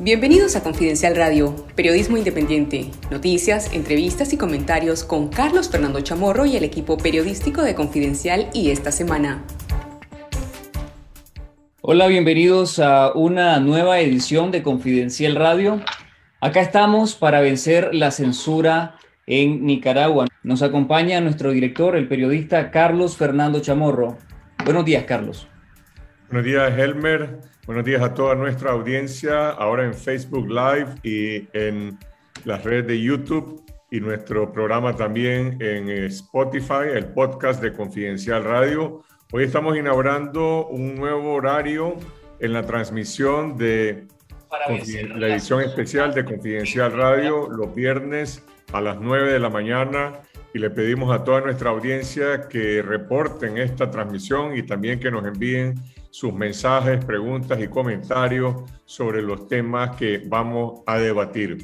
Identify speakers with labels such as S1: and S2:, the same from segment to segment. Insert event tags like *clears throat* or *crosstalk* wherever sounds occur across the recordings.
S1: Bienvenidos a Confidencial Radio, periodismo independiente, noticias, entrevistas y comentarios con Carlos Fernando Chamorro y el equipo periodístico de Confidencial y esta semana.
S2: Hola, bienvenidos a una nueva edición de Confidencial Radio. Acá estamos para vencer la censura en Nicaragua. Nos acompaña nuestro director, el periodista Carlos Fernando Chamorro. Buenos días, Carlos.
S3: Buenos días, Helmer. Buenos días a toda nuestra audiencia, ahora en Facebook Live y en las redes de YouTube y nuestro programa también en Spotify, el podcast de Confidencial Radio. Hoy estamos inaugurando un nuevo horario en la transmisión de la edición especial de Confidencial Radio los viernes a las 9 de la mañana y le pedimos a toda nuestra audiencia que reporten esta transmisión y también que nos envíen sus mensajes, preguntas y comentarios sobre los temas que vamos a debatir.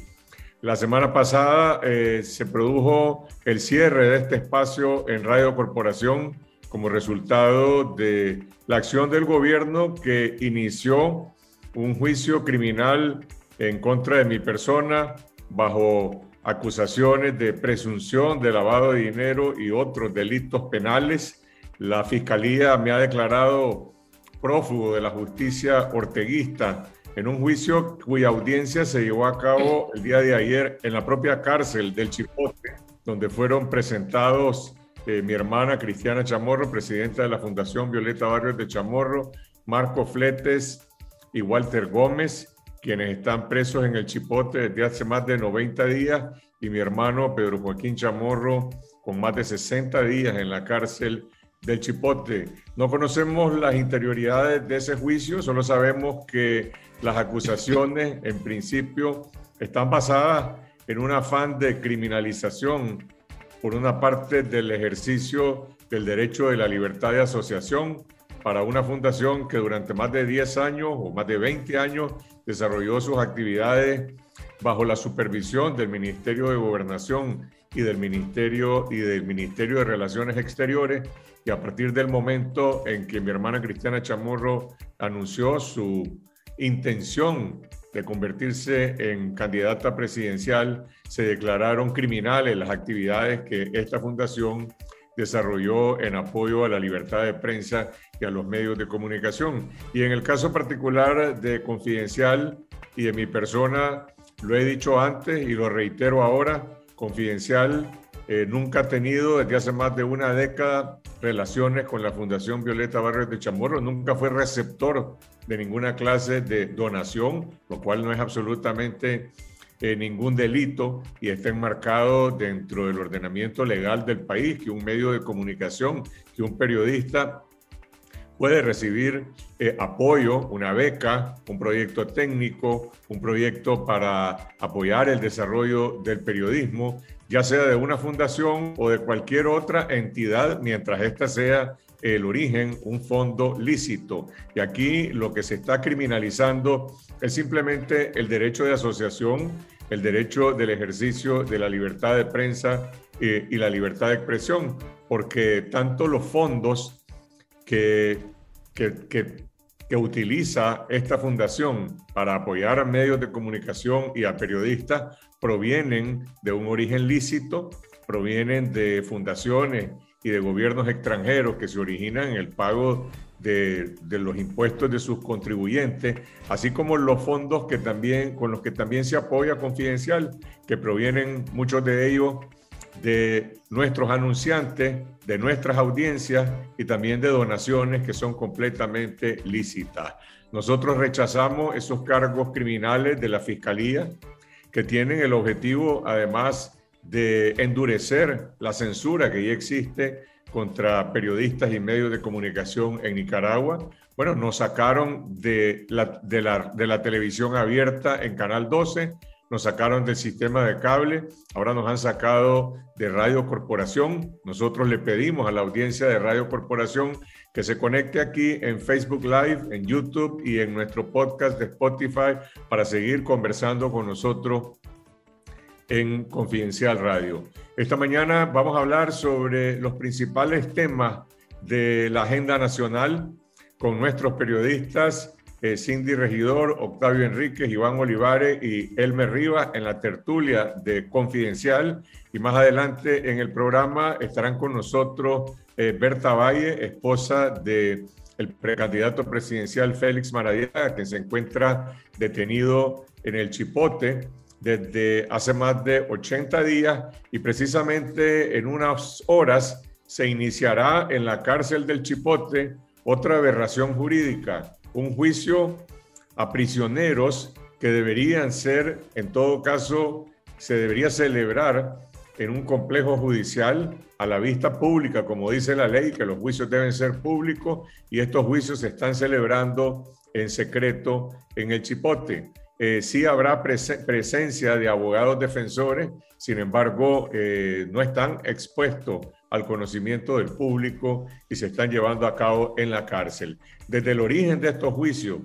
S3: La semana pasada eh, se produjo el cierre de este espacio en Radio Corporación como resultado de la acción del gobierno que inició un juicio criminal en contra de mi persona bajo acusaciones de presunción de lavado de dinero y otros delitos penales. La fiscalía me ha declarado prófugo de la justicia orteguista. En un juicio cuya audiencia se llevó a cabo el día de ayer en la propia cárcel del Chipote, donde fueron presentados eh, mi hermana Cristiana Chamorro, presidenta de la Fundación Violeta Barrios de Chamorro, Marco Fletes y Walter Gómez, quienes están presos en el Chipote desde hace más de 90 días, y mi hermano Pedro Joaquín Chamorro, con más de 60 días en la cárcel del Chipote. No conocemos las interioridades de ese juicio, solo sabemos que las acusaciones *laughs* en principio están basadas en un afán de criminalización por una parte del ejercicio del derecho de la libertad de asociación para una fundación que durante más de 10 años o más de 20 años desarrolló sus actividades bajo la supervisión del Ministerio de Gobernación y del Ministerio y del Ministerio de Relaciones Exteriores y a partir del momento en que mi hermana Cristiana Chamorro anunció su intención de convertirse en candidata presidencial, se declararon criminales las actividades que esta fundación desarrolló en apoyo a la libertad de prensa y a los medios de comunicación. Y en el caso particular de Confidencial y de mi persona, lo he dicho antes y lo reitero ahora, Confidencial eh, nunca ha tenido desde hace más de una década relaciones con la Fundación Violeta Barrios de Chamorro, nunca fue receptor de ninguna clase de donación, lo cual no es absolutamente eh, ningún delito y está enmarcado dentro del ordenamiento legal del país, que un medio de comunicación, que un periodista puede recibir eh, apoyo, una beca, un proyecto técnico, un proyecto para apoyar el desarrollo del periodismo ya sea de una fundación o de cualquier otra entidad, mientras esta sea el origen, un fondo lícito. Y aquí lo que se está criminalizando es simplemente el derecho de asociación, el derecho del ejercicio de la libertad de prensa eh, y la libertad de expresión, porque tanto los fondos que, que, que, utiliza esta fundación para apoyar a medios de comunicación y a periodistas provienen de un origen lícito, provienen de fundaciones y de gobiernos extranjeros que se originan en el pago de, los impuestos de sus contribuyentes, así como los fondos que también, con los que también se apoya Confidencial, que provienen muchos de ellos de nuestros anunciantes, de nuestras audiencias y también de donaciones que son completamente lícitas. Nosotros rechazamos esos cargos criminales de la Fiscalía, que tienen el objetivo, además, de endurecer la censura que ya existe contra periodistas y medios de comunicación en Nicaragua. Bueno, nos sacaron de la, de la, televisión abierta en Canal 12, nos sacaron del sistema de cable, ahora nos han sacado de Radio Corporación. Nosotros le pedimos a la audiencia de Radio Corporación que se conecte aquí en Facebook Live, en YouTube y en nuestro podcast de Spotify para seguir conversando con nosotros en Confidencial Radio. Esta mañana vamos a hablar sobre los principales temas de la agenda nacional con nuestros periodistas eh, Cindy Regidor, Octavio Enríquez, Iván Olivares y Elmer Rivas en la tertulia de Confidencial. Y más adelante en el programa estarán con nosotros eh, Berta Valle, esposa de el precandidato presidencial Félix Maradiaga, que se encuentra detenido en el Chipote desde hace más de 80 días y precisamente en unas horas se iniciará en la cárcel del Chipote otra aberración jurídica un juicio a prisioneros que deberían ser, en todo caso, se debería celebrar en un complejo judicial a la vista pública, como dice la ley, que los juicios deben ser públicos y estos juicios se están celebrando en secreto en el Chipote. Eh, sí habrá presencia de abogados defensores, sin embargo, eh, no están expuestos al conocimiento del público y se están llevando a cabo en la cárcel. Desde el origen de estos juicios,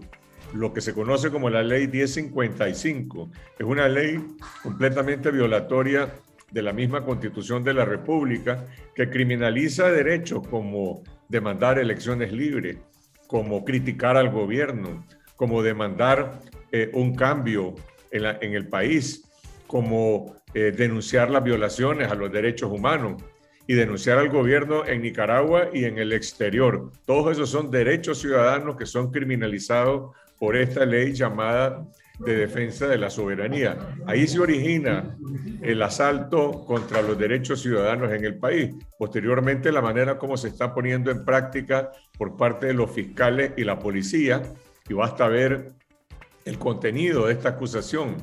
S3: lo que se conoce como la ley 1055 es una ley completamente violatoria de la misma constitución de la República que criminaliza derechos como demandar elecciones libres, como criticar al gobierno, como demandar eh, un cambio en, el país, como eh, denunciar las violaciones a los derechos humanos y denunciar al gobierno en Nicaragua y en el exterior. Todos esos son derechos ciudadanos que son criminalizados por esta ley llamada de defensa de la soberanía. Ahí se origina el asalto contra los derechos ciudadanos en el país. Posteriormente, la manera como se está poniendo en práctica por parte de los fiscales y la policía, y basta ver el contenido de esta acusación.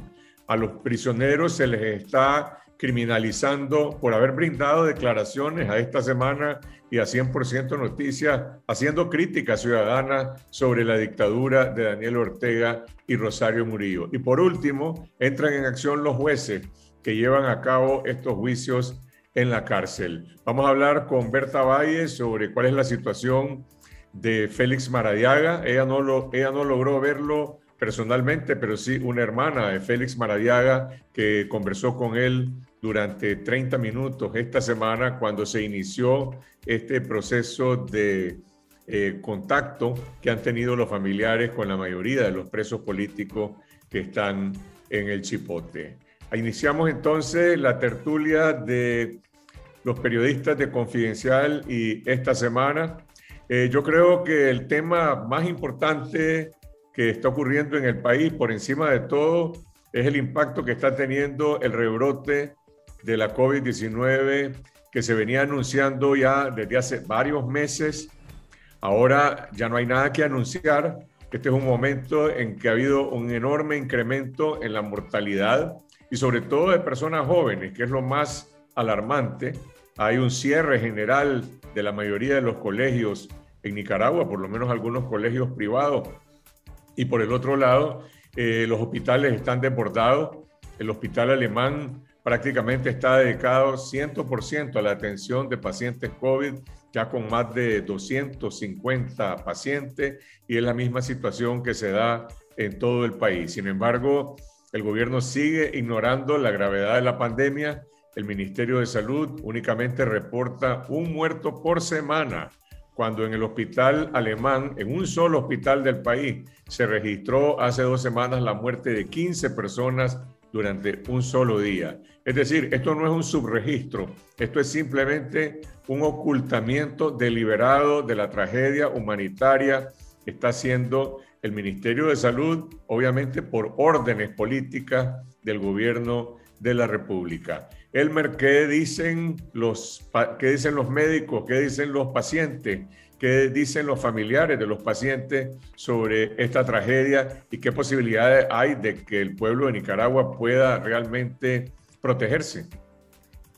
S3: A los prisioneros se les está criminalizando por haber brindado declaraciones a esta semana y a 100% Noticias, haciendo crítica ciudadana sobre la dictadura de Daniel Ortega y Rosario Murillo. Y por último, entran en acción los jueces que llevan a cabo estos juicios en la cárcel. Vamos a hablar con Berta Valle sobre cuál es la situación de Félix Maradiaga. Ella no, lo, ella no logró verlo personalmente, pero sí una hermana de Félix Maradiaga que conversó con él durante 30 minutos esta semana cuando se inició este proceso de eh, contacto que han tenido los familiares con la mayoría de los presos políticos que están en el Chipote. Iniciamos entonces la tertulia de los periodistas de Confidencial y esta semana. Eh, yo creo que el tema más importante que está ocurriendo en el país, por encima de todo, es el impacto que está teniendo el rebrote de la COVID-19 que se venía anunciando ya desde hace varios meses. Ahora ya no hay nada que anunciar. Este es un momento en que ha habido un enorme incremento en la mortalidad y sobre todo de personas jóvenes, que es lo más alarmante. Hay un cierre general de la mayoría de los colegios en Nicaragua, por lo menos algunos colegios privados. Y por el otro lado, eh, los hospitales están desbordados. El hospital alemán prácticamente está dedicado 100% a la atención de pacientes COVID, ya con más de 250 pacientes, y es la misma situación que se da en todo el país. Sin embargo, el gobierno sigue ignorando la gravedad de la pandemia. El Ministerio de Salud únicamente reporta un muerto por semana, cuando en el hospital alemán, en un solo hospital del país, se registró hace dos semanas la muerte de 15 personas durante un solo día. Es decir, esto no es un subregistro, esto es simplemente un ocultamiento deliberado de la tragedia humanitaria que está haciendo el Ministerio de Salud, obviamente por órdenes políticas del gobierno de la República. Elmer, ¿qué dicen los, qué dicen los médicos? ¿Qué dicen los pacientes? ¿Qué dicen los familiares de los pacientes sobre esta tragedia y qué posibilidades hay de que el pueblo de Nicaragua pueda realmente protegerse?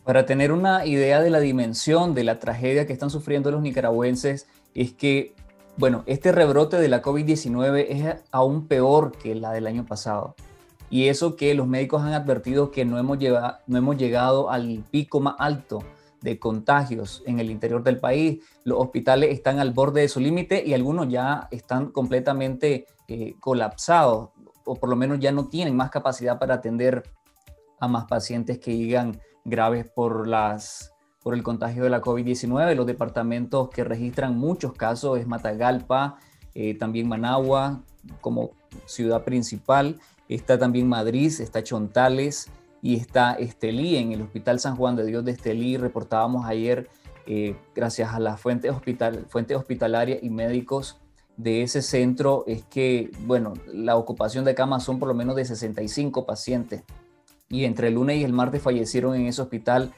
S2: Para tener una idea de la dimensión de la tragedia que están sufriendo los nicaragüenses, es que, bueno, este rebrote de la COVID-19 es aún peor que la del año pasado. Y eso que los médicos han advertido que no hemos, no hemos llegado al pico más alto de contagios en el interior del país. Los hospitales están al borde de su límite y algunos ya están completamente eh, colapsados o por lo menos ya no tienen más capacidad para atender a más pacientes que llegan graves por, las, por el contagio de la COVID-19. Los departamentos que registran muchos casos es Matagalpa, eh, también Managua como ciudad principal, está también Madrid, está Chontales y está Estelí, en el Hospital San Juan de Dios de Estelí, reportábamos ayer, eh, gracias a las fuentes, hospital, fuentes hospitalarias y médicos de ese centro, es que, bueno, la ocupación de camas son por lo menos de 65 pacientes y entre el lunes y el martes fallecieron en ese hospital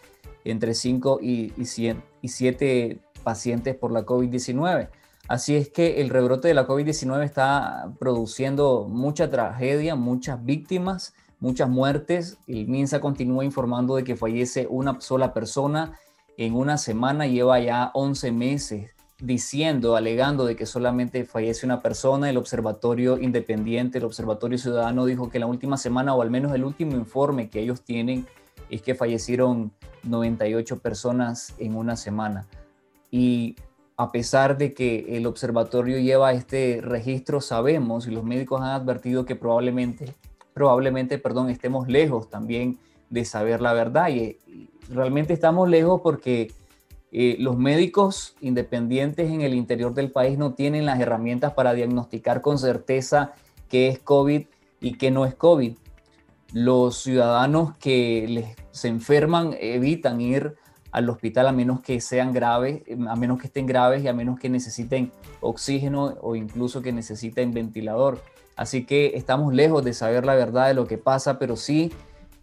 S2: entre 5 y, y 7 pacientes por la COVID-19. Así es que el rebrote de la COVID-19 está produciendo mucha tragedia, muchas víctimas, muchas muertes. El MINSA continúa informando de que fallece una sola persona en una semana, lleva ya 11 meses diciendo, alegando de que solamente fallece una persona. El Observatorio Independiente, el Observatorio Ciudadano dijo que la última semana, o al menos el último informe que ellos tienen, es que fallecieron 98 personas en una semana. Y a pesar de que el observatorio lleva este registro, sabemos y los médicos han advertido que probablemente, probablemente, perdón, estemos lejos también de saber la verdad. Y, realmente estamos lejos porque eh, los médicos independientes en el interior del país no tienen las herramientas para diagnosticar con certeza qué es COVID y qué no es COVID. Los ciudadanos que les, se enferman evitan ir al hospital a menos que sean graves, a menos que estén graves y a menos que necesiten oxígeno o incluso que necesiten ventilador. Así que estamos lejos de saber la verdad de lo que pasa, pero sí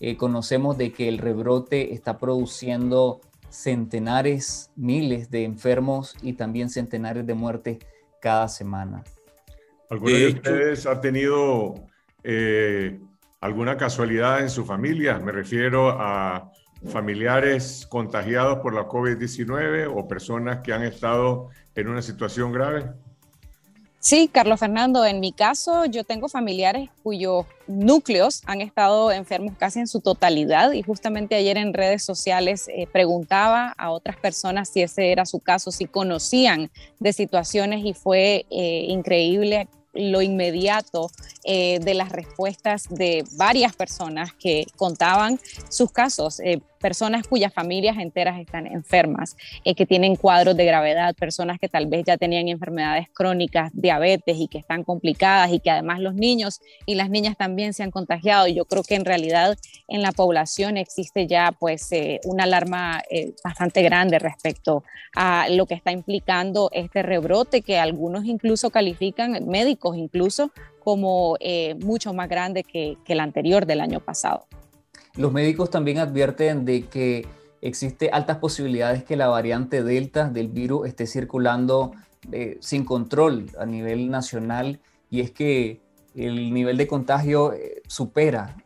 S2: eh, conocemos de que el rebrote está produciendo centenares, miles de enfermos y también centenares de muertes cada semana.
S3: ¿Alguno de, ustedes ha tenido eh, alguna casualidad en su familia? Me refiero a familiares contagiados por la COVID-19 o personas que han estado en una situación grave?
S4: Sí, Carlos Fernando, en mi caso yo tengo familiares cuyos núcleos han estado enfermos casi en su totalidad y justamente ayer en redes sociales eh, preguntaba a otras personas si ese era su caso, si conocían de situaciones y fue eh, increíble lo inmediato eh, de las respuestas de varias personas que contaban sus casos. Personas cuyas familias enteras están enfermas, eh, que tienen cuadros de gravedad, personas que tal vez ya tenían enfermedades crónicas, diabetes y que están complicadas y que además los niños y las niñas también se han contagiado. Yo creo que en realidad en la población existe ya pues eh, una alarma eh, bastante grande respecto a lo que está implicando este rebrote que algunos incluso califican, médicos incluso, como mucho más grande que, que el anterior del año pasado.
S2: Los médicos también advierten de que existe altas posibilidades que la variante Delta del virus esté circulando eh, sin control a nivel nacional y es que el nivel de contagio eh, supera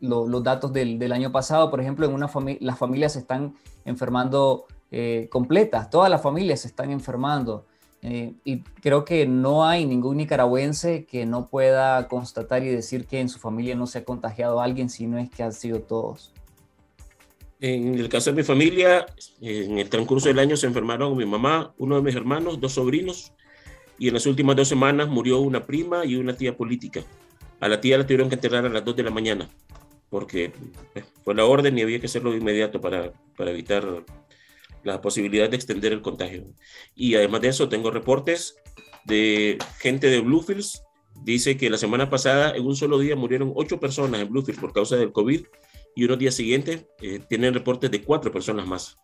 S2: los datos del, año pasado. Por ejemplo, en una las familias se están enfermando eh, completas, todas las familias se están enfermando. Eh, y creo que no hay ningún nicaragüense que no pueda constatar y decir que en su familia no se ha contagiado a alguien, si no es que han sido todos.
S5: En el caso de mi familia, en el transcurso del año se enfermaron mi mamá, uno de mis hermanos, dos sobrinos, y en las últimas dos semanas murió una prima y una tía política. A la tía la tuvieron que enterrar a las 2 de la mañana, porque eh, fue la orden y había que hacerlo de inmediato para, para evitar la posibilidad de extender el contagio. Y además de eso, tengo reportes de gente de Bluefields. Dice que la semana pasada, en un solo día, murieron ocho personas en Bluefields por causa del COVID y unos días siguientes eh, tienen reportes de cuatro personas más.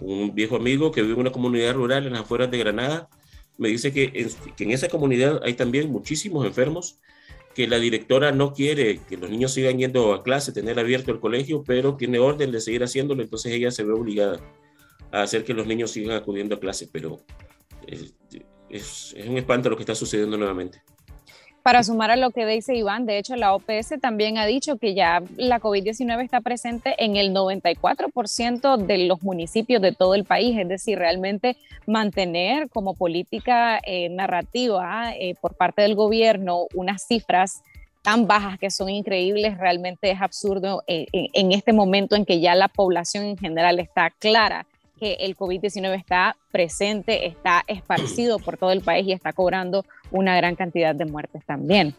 S5: Un viejo amigo que vive en una comunidad rural en las afueras de Granada me dice que en, que en esa comunidad hay también muchísimos enfermos que la directora no quiere que los niños sigan yendo a clase, tener abierto el colegio, pero tiene orden de seguir haciéndolo, entonces ella se ve obligada a hacer que los niños sigan acudiendo a clase, pero es, es, un espanto lo que está sucediendo nuevamente.
S4: Para sumar a lo que dice Iván, de hecho la OPS también ha dicho que ya la COVID-19 está presente en el 94% de los municipios de todo el país, es decir, realmente mantener como política eh, narrativa eh, por parte del gobierno unas cifras tan bajas que son increíbles, realmente es absurdo eh, en este momento en que ya la población en general está clara que el COVID-19 está presente, está esparcido por todo el país y está cobrando una gran cantidad de muertes también.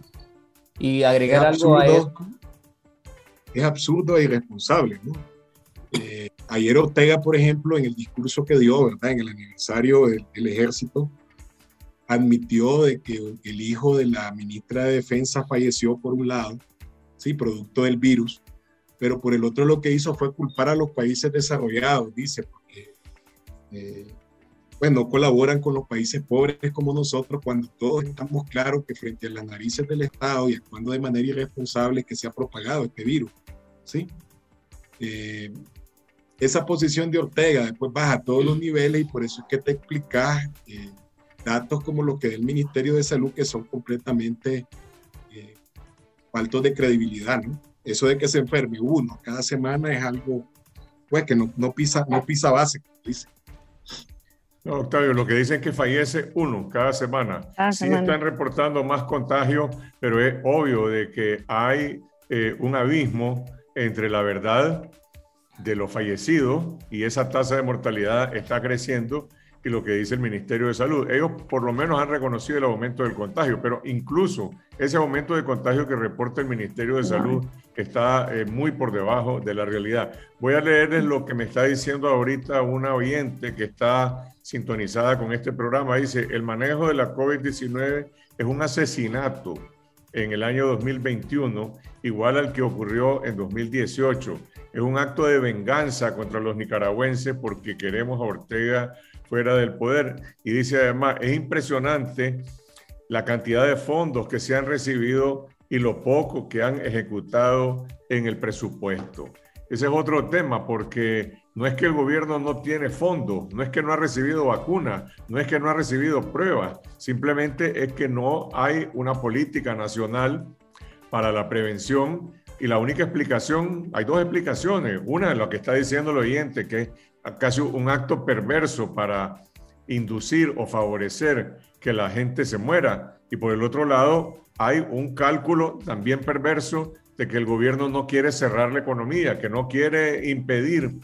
S2: Y agregar algo a esto.
S6: Es absurdo e irresponsable, ¿no? Eh, ayer Ortega, por ejemplo, en el discurso que dio, ¿verdad? En el aniversario del, ejército, admitió de que el hijo de la ministra de Defensa falleció por un lado, sí, producto del virus, pero por el otro lo que hizo fue culpar a los países desarrollados, dice, eh, pues no colaboran con los países pobres como nosotros cuando todos estamos claros que frente a las narices del Estado y actuando de manera irresponsable que se ha propagado este virus, ¿sí? Eh, esa posición de Ortega después baja a todos los niveles y por eso es que te explicas eh, datos como los que del Ministerio de Salud que son completamente eh, faltos de credibilidad, ¿no? Eso de que se enferme uno cada semana es algo, pues, que no, no pisa, no pisa base, dice.
S3: No, Octavio, lo que dicen es que fallece uno cada semana. sí están reportando más contagios, pero es obvio de que hay eh, un abismo entre la verdad de los fallecidos y esa tasa de mortalidad está creciendo y lo que dice el Ministerio de Salud. Ellos por lo menos han reconocido el aumento del contagio, pero incluso ese aumento de contagio que reporta el Ministerio de Salud está eh, muy por debajo de la realidad. Voy a leerles lo que me está diciendo ahorita una oyente que está sintonizada con este programa. Dice, el manejo de la COVID-19 es un asesinato en el año 2021, igual al que ocurrió en 2018. Es un acto de venganza contra los nicaragüenses porque queremos a Ortega fuera del poder. Y dice además, es impresionante la cantidad de fondos que se han recibido y lo poco que han ejecutado en el presupuesto. Ese es otro tema porque no es que el gobierno no tiene fondos, no es que no ha recibido vacunas, no es que no ha recibido pruebas, simplemente es que no hay una política nacional para la prevención y la única explicación, hay dos explicaciones, una de lo que está diciendo el oyente, que es casi un acto perverso para inducir o favorecer que la gente se muera. Y por el otro lado, hay un cálculo también perverso de que el gobierno no quiere cerrar la economía, que no quiere impedir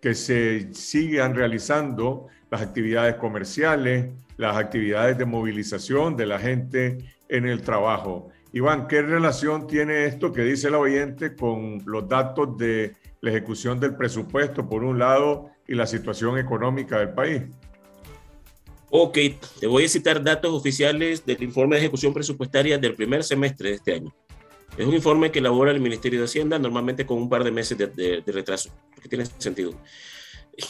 S3: que se sigan realizando las actividades comerciales, las actividades de movilización de la gente en el trabajo. Iván, ¿qué relación tiene esto que dice el oyente con los datos de la ejecución del presupuesto, por un lado, y la situación económica del país.
S5: Ok, te voy a citar datos oficiales del informe de ejecución presupuestaria del primer semestre de este año. Es un informe que elabora el Ministerio de Hacienda, normalmente con un par de meses de, retraso, porque tiene sentido.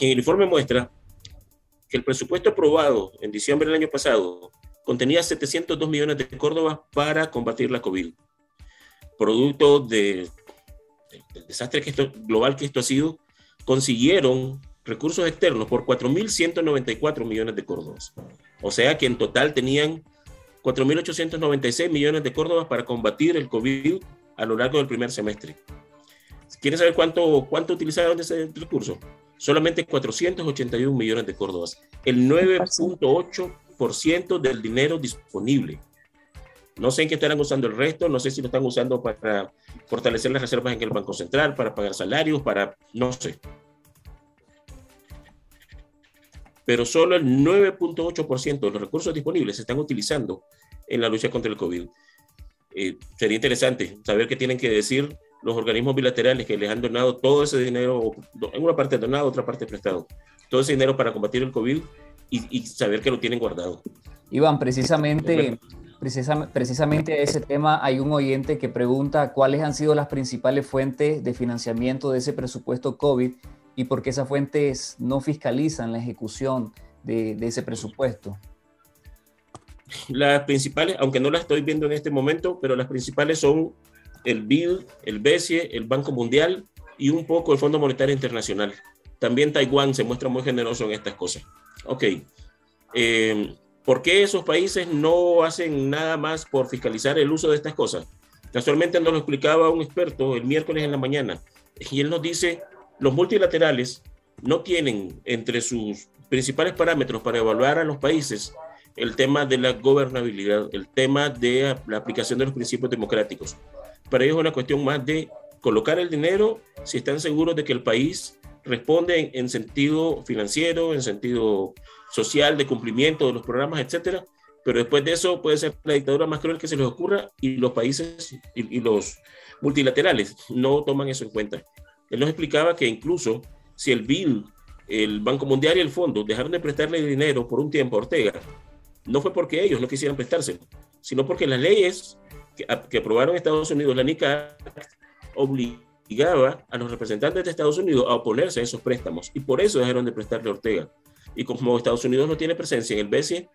S5: El informe muestra que el presupuesto aprobado en diciembre del año pasado contenía 702 millones de córdobas para combatir la COVID, producto de, del desastre que esto, global que esto ha sido, consiguieron recursos externos por 4.194 millones de córdobas. O sea que en total tenían 4.896 millones de córdobas para combatir el COVID a lo largo del primer semestre. ¿Quieren saber cuánto, cuánto utilizaron ese recurso? Solamente 481 millones de córdobas, el 9.8% del dinero disponible. No sé en qué estarán usando el resto, no sé si lo están usando para fortalecer las reservas en el Banco Central, para pagar salarios, para, no sé. Pero solo el 9.8% de los recursos disponibles se están utilizando en la lucha contra el COVID. Eh, sería interesante saber qué tienen que decir los organismos bilaterales que les han donado todo ese dinero, en una parte donado, otra parte prestado, todo ese dinero para combatir el COVID y, saber que lo tienen guardado.
S2: Iván, precisamente, precisamente, precisamente ese tema hay un oyente que pregunta cuáles han sido las principales fuentes de financiamiento de ese presupuesto COVID y por qué esas fuentes no fiscalizan la ejecución de, ese presupuesto.
S5: Las principales, aunque no las estoy viendo en este momento, pero las principales son el BID, el BESIE, el Banco Mundial y un poco el Fondo Monetario Internacional. También Taiwán se muestra muy generoso en estas cosas. Ok. Eh, ¿Por qué esos países no hacen nada más por fiscalizar el uso de estas cosas? Casualmente nos lo explicaba un experto el miércoles en la mañana y él nos dice los multilaterales no tienen entre sus principales parámetros para evaluar a los países el tema de la gobernabilidad, el tema de la aplicación de los principios democráticos. Para ellos es una cuestión más de colocar el dinero si están seguros de que el país responde en, sentido financiero, en sentido social, de cumplimiento de los programas, etcétera. Pero después de eso puede ser la dictadura más cruel que se les ocurra y los países y los multilaterales no toman eso en cuenta. Él nos explicaba que incluso si el BID, el Banco Mundial y el Fondo dejaron de prestarle dinero por un tiempo a Ortega, no fue porque ellos no quisieran prestarse, sino porque las leyes que, que aprobaron Estados Unidos, la NICA, obligaba a los representantes de Estados Unidos a oponerse a esos préstamos y por eso dejaron de prestarle a Ortega. Y como Estados Unidos no tiene presencia en el BCE,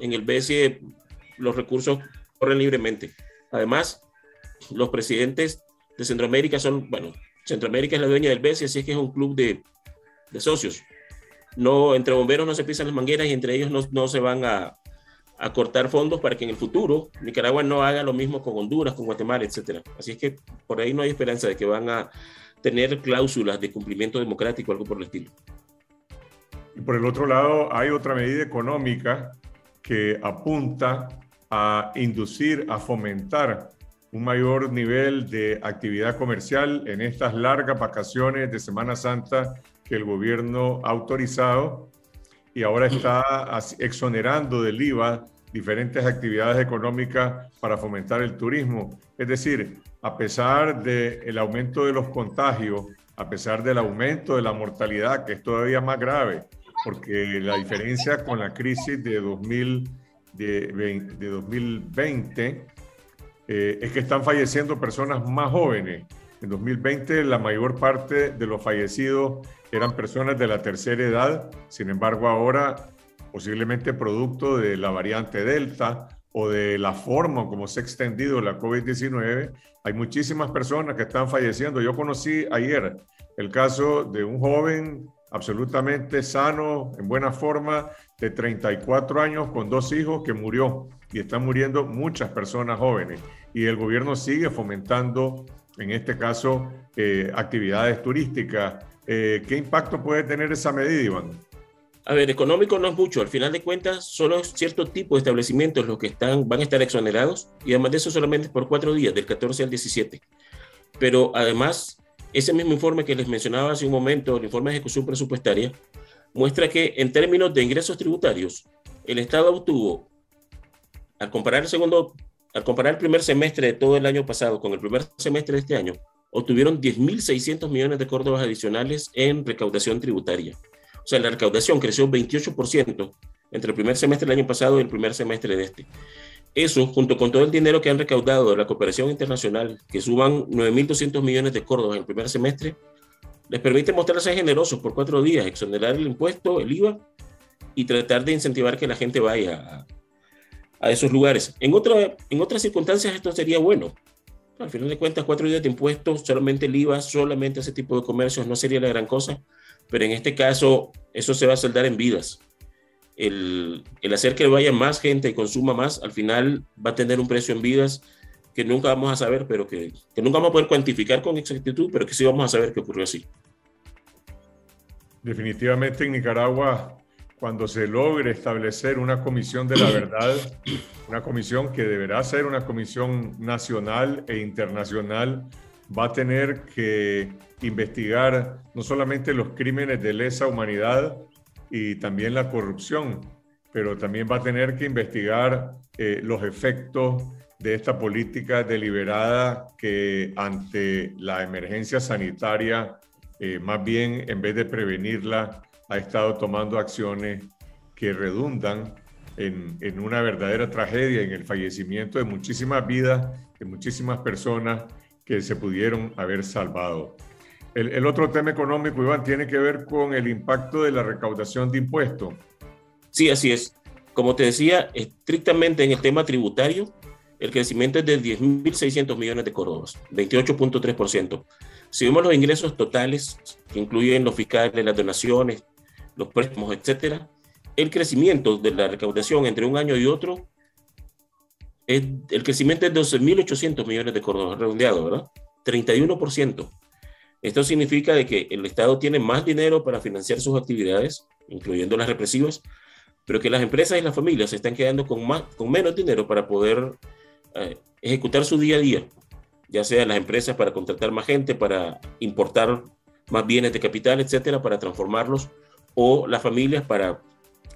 S5: en el BCE los recursos corren libremente. Además, los presidentes de Centroamérica son, bueno, Centroamérica es la dueña del BCE, así es que es un club de, de socios. No, entre bomberos no se pisan las mangueras y entre ellos no, no se van a, a cortar fondos para que en el futuro Nicaragua no haga lo mismo con Honduras, con Guatemala, etcétera. Así es que por ahí no hay esperanza de que van a tener cláusulas de cumplimiento democrático o algo por el estilo.
S3: Y por el otro lado, hay otra medida económica que apunta a inducir, a fomentar un mayor nivel de actividad comercial en estas largas vacaciones de Semana Santa que el gobierno ha autorizado y ahora está exonerando del IVA diferentes actividades económicas para fomentar el turismo. Es decir, a pesar del aumento de los contagios, a pesar del aumento de la mortalidad, que es todavía más grave, porque la diferencia con la crisis de, 2000, de, 2020 eh, es que están falleciendo personas más jóvenes. En 2020 la mayor parte de los fallecidos eran personas de la tercera edad, sin embargo ahora posiblemente producto de la variante Delta o de la forma como se ha extendido la COVID-19, hay muchísimas personas que están falleciendo. Yo conocí ayer el caso de un joven absolutamente sano, en buena forma, de 34 años con dos hijos que murió y están muriendo muchas personas jóvenes. Y el gobierno sigue fomentando, en este caso, eh, actividades turísticas, eh, ¿Qué impacto puede tener esa medida, Iván?
S5: A ver, económico no es mucho. Al final de cuentas, solo cierto tipo de establecimientos los que están, van a estar exonerados y además de eso solamente por cuatro días, del 14 al 17. Pero además, ese mismo informe que les mencionaba hace un momento, el informe de ejecución presupuestaria, muestra que en términos de ingresos tributarios, el Estado obtuvo, al comparar el segundo, al comparar el primer semestre de todo el año pasado con el primer semestre de este año, obtuvieron 10.600 millones de córdobas adicionales en recaudación tributaria. O sea, la recaudación creció 28% entre el primer semestre del año pasado y el primer semestre de este. Eso, junto con todo el dinero que han recaudado de la cooperación internacional, que suban 9.200 millones de córdobas en el primer semestre, les permite mostrarse generosos por cuatro días, exonerar el impuesto, el IVA, y tratar de incentivar que la gente vaya a, esos lugares. En, otra, en otras circunstancias esto sería bueno, al final de cuentas, cuatro días de impuestos, solamente el IVA, solamente ese tipo de comercios no sería la gran cosa, pero en este caso eso se va a saldar en vidas. El, el hacer que vaya más gente y consuma más, al final va a tener un precio en vidas que nunca vamos a saber, pero que, que nunca vamos a poder cuantificar con exactitud, pero que sí vamos a saber que ocurrió así.
S3: Definitivamente en Nicaragua cuando se logre establecer una comisión de la verdad, una comisión que deberá ser una comisión nacional e internacional, va a tener que investigar no solamente los crímenes de lesa humanidad y también la corrupción, pero también va a tener que investigar eh, los efectos de esta política deliberada que ante la emergencia sanitaria, eh, más bien en vez de prevenirla, ha estado tomando acciones que redundan en, en, una verdadera tragedia, en el fallecimiento de muchísimas vidas, de muchísimas personas que se pudieron haber salvado. El, el, otro tema económico, Iván, tiene que ver con el impacto de la recaudación de impuestos.
S5: Sí, así es. Como te decía, estrictamente en el tema tributario, el crecimiento es de 10.600 millones de córdobas, 28.3%. Si vemos los ingresos totales, que incluyen los fiscales, las donaciones, los préstamos, etcétera, el crecimiento de la recaudación entre un año y otro, es, el crecimiento es de 12.800 millones de córdobas, redondeado, ¿verdad? 31%. Esto significa de que el Estado tiene más dinero para financiar sus actividades, incluyendo las represivas, pero que las empresas y las familias se están quedando con, más, con menos dinero para poder eh, ejecutar su día a día, ya sea las empresas para contratar más gente, para importar más bienes de capital, etcétera, para transformarlos o las familias para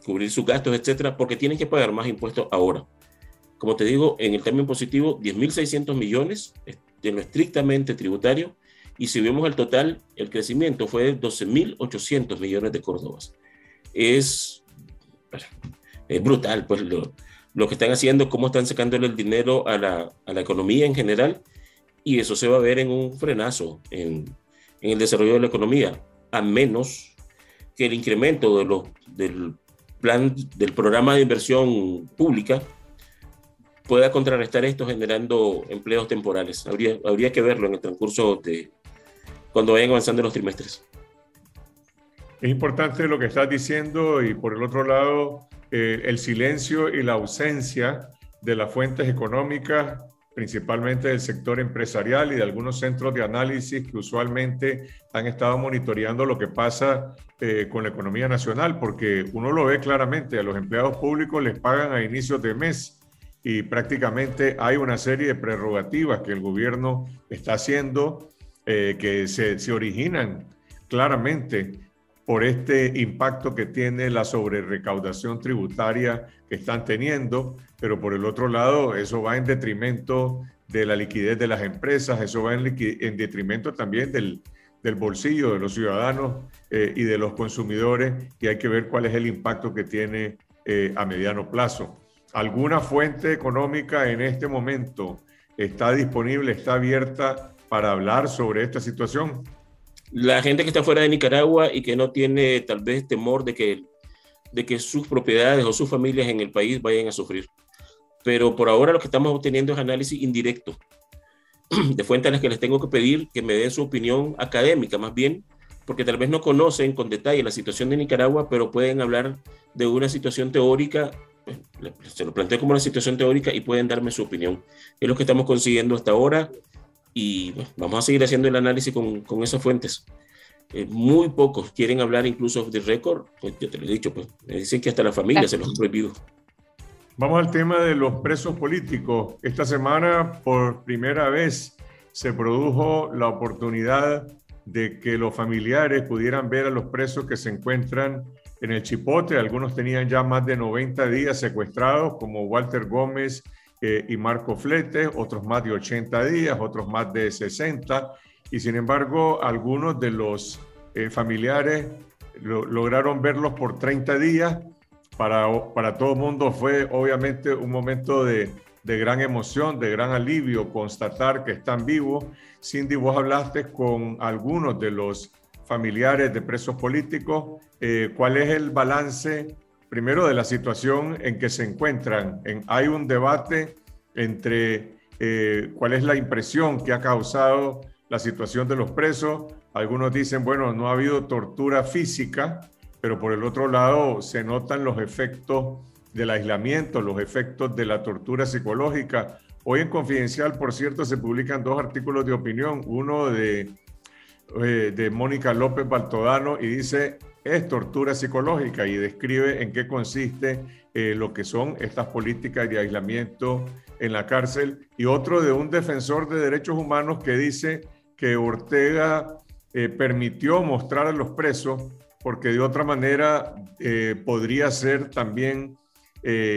S5: cubrir sus gastos, etcétera, porque tienen que pagar más impuestos ahora. Como te digo, en el término positivo, 10.600 millones de lo estrictamente tributario, y si vemos el total, el crecimiento fue de 12.800 millones de córdobas. Es, es brutal, pues lo, lo, que están haciendo, cómo están sacándole el dinero a la, a la, economía en general, y eso se va a ver en un frenazo en, en el desarrollo de la economía, a menos que el incremento de los, del plan, del programa de inversión pública pueda contrarrestar esto generando empleos temporales. Habría, habría que verlo en el transcurso de cuando vayan avanzando los trimestres.
S3: Es importante lo que estás diciendo y por el otro lado, eh, el silencio y la ausencia de las fuentes económicas, principalmente del sector empresarial y de algunos centros de análisis que usualmente han estado monitoreando lo que pasa eh, con la economía nacional, porque uno lo ve claramente, a los empleados públicos les pagan a inicios de mes y prácticamente hay una serie de prerrogativas que el gobierno está haciendo eh, que se, se originan claramente por este impacto que tiene la sobrerecaudación tributaria que están teniendo, pero por el otro lado, eso va en detrimento de la liquidez de las empresas, eso va en, en detrimento también del, del, bolsillo de los ciudadanos eh, y de los consumidores, y hay que ver cuál es el impacto que tiene eh, a mediano plazo. ¿Alguna fuente económica en este momento está disponible, está abierta para hablar sobre esta situación?
S5: La gente que está fuera de Nicaragua y que no tiene tal vez temor de que, de que sus propiedades o sus familias en el país vayan a sufrir. Pero por ahora lo que estamos obteniendo es análisis indirecto *clears throat* de fuentes a las que les tengo que pedir que me den su opinión académica más bien, porque tal vez no conocen con detalle la situación de Nicaragua, pero pueden hablar de una situación teórica, pues, se lo planteo como una situación teórica y pueden darme su opinión. Es lo que estamos consiguiendo hasta ahora y vamos a seguir haciendo el análisis con, con esas fuentes. Eh, muy pocos quieren hablar incluso de récord, pues yo te lo he dicho, pues me dicen que hasta la familia se los ha prohibido.
S3: Vamos al tema de los presos políticos. Esta semana, por primera vez, se produjo la oportunidad de que los familiares pudieran ver a los presos que se encuentran en el Chipote. Algunos tenían ya más de 90 días secuestrados, como Walter Gómez eh, y Marco Flete, otros más de 80 días, otros más de 60, y sin embargo algunos de los eh, familiares lograron verlos por 30 días. Para, para todo el mundo fue obviamente un momento de, de gran emoción, de gran alivio constatar que están vivos. Cindy, vos hablaste con algunos de los familiares de presos políticos. Eh, ¿Cuál es el balance primero de la situación en que se encuentran. En, hay un debate entre eh, cuál es la impresión que ha causado la situación de los presos. Algunos dicen, bueno, no ha habido tortura física, pero por el otro lado se notan los efectos del aislamiento, los efectos de la tortura psicológica. Hoy en Confidencial, por cierto, se publican dos artículos de opinión, uno de, eh, de Mónica López Baltodano y dice, es tortura psicológica y describe en qué consiste eh, lo que son estas políticas de aislamiento en la cárcel. Y otro de un defensor de derechos humanos que dice que Ortega eh, permitió mostrar a los presos porque de otra manera eh, podría ser también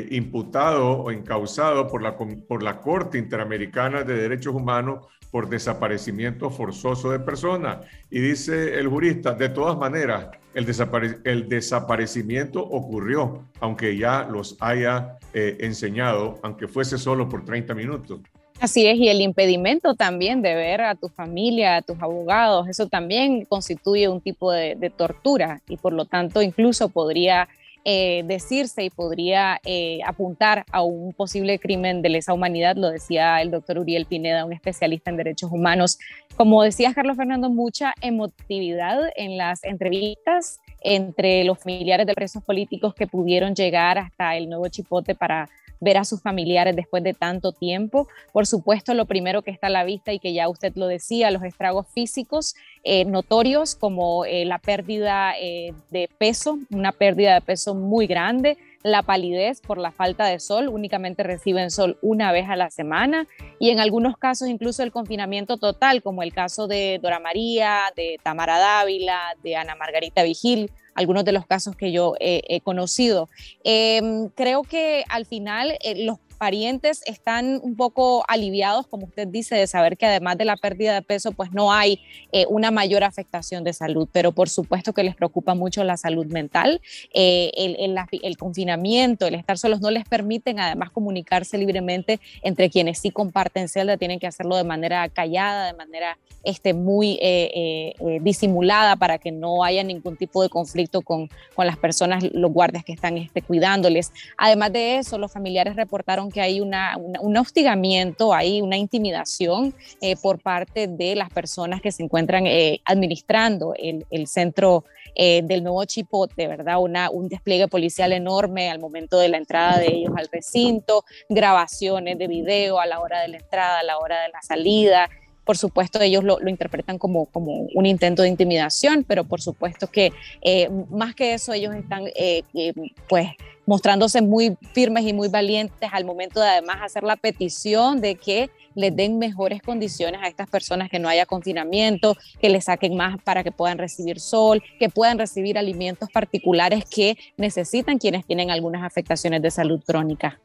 S3: imputado o encausado por la, por la Corte Interamericana de Derechos Humanos por desaparecimiento forzoso de personas. Y dice el jurista, de todas maneras, el, desaparecimiento ocurrió, aunque ya los haya eh, enseñado, aunque fuese solo por 30 minutos.
S4: Así es, y el impedimento también de ver a tu familia, a tus abogados, eso también constituye un tipo de tortura y por lo tanto incluso podría eh, decirse y podría eh, apuntar a un posible crimen de lesa humanidad, lo decía el doctor Uriel Pineda, un especialista en derechos humanos. Como decía Carlos Fernando, mucha emotividad en las entrevistas entre los familiares de presos políticos que pudieron llegar hasta el nuevo Chipote para ver a sus familiares después de tanto tiempo. Por supuesto, lo primero que está a la vista y que ya usted lo decía, los estragos físicos eh, notorios como eh, la pérdida eh, de peso, una pérdida de peso muy grande, la palidez por la falta de sol, únicamente reciben sol una vez a la semana y en algunos casos incluso el confinamiento total, como el caso de Dora María, de Tamara Dávila, de Ana Margarita Vigil, algunos de los casos que yo he conocido. Em, creo que al final los parientes están un poco aliviados, como usted dice, de saber que además de la pérdida de peso, pues no hay eh, una mayor afectación de salud, pero por supuesto que les preocupa mucho la salud mental. Eh, el, el, confinamiento, el estar solos no les permiten además comunicarse libremente entre quienes sí comparten celda, tienen que hacerlo de manera callada, de manera este, muy eh, disimulada para que no haya ningún tipo de conflicto con, con las personas, los guardias que están este, cuidándoles. Además de eso, los familiares reportaron que hay una, un hostigamiento, hay una intimidación eh, por parte de las personas que se encuentran eh, administrando el, el centro eh, del nuevo Chipote, ¿verdad? Una, un despliegue policial enorme al momento de la entrada de ellos al recinto, grabaciones de video a la hora de la entrada, a la hora de la salida, por supuesto ellos lo, interpretan como, como, un intento de intimidación, pero por supuesto que eh, más que eso ellos están eh, eh, pues mostrándose muy firmes y muy valientes al momento de además hacer la petición de que les den mejores condiciones a estas personas, que no haya confinamiento, que les saquen más para que puedan recibir sol, que puedan recibir alimentos particulares que necesitan quienes tienen algunas afectaciones de salud crónica.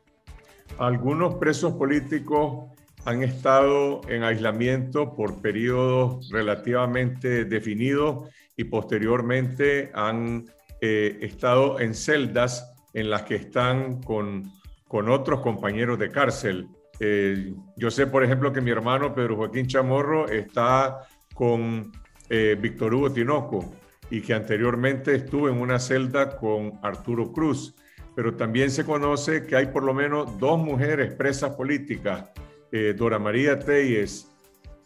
S3: Algunos presos políticos han estado en aislamiento por periodos relativamente definidos y posteriormente han eh, estado en celdas en las que están con, con otros compañeros de cárcel. Eh, yo sé, por ejemplo, que mi hermano Pedro Joaquín Chamorro está con eh, Víctor Hugo Tinoco y que anteriormente estuvo en una celda con Arturo Cruz, pero también se conoce que hay por lo menos dos mujeres presas políticas eh, Dora María Telles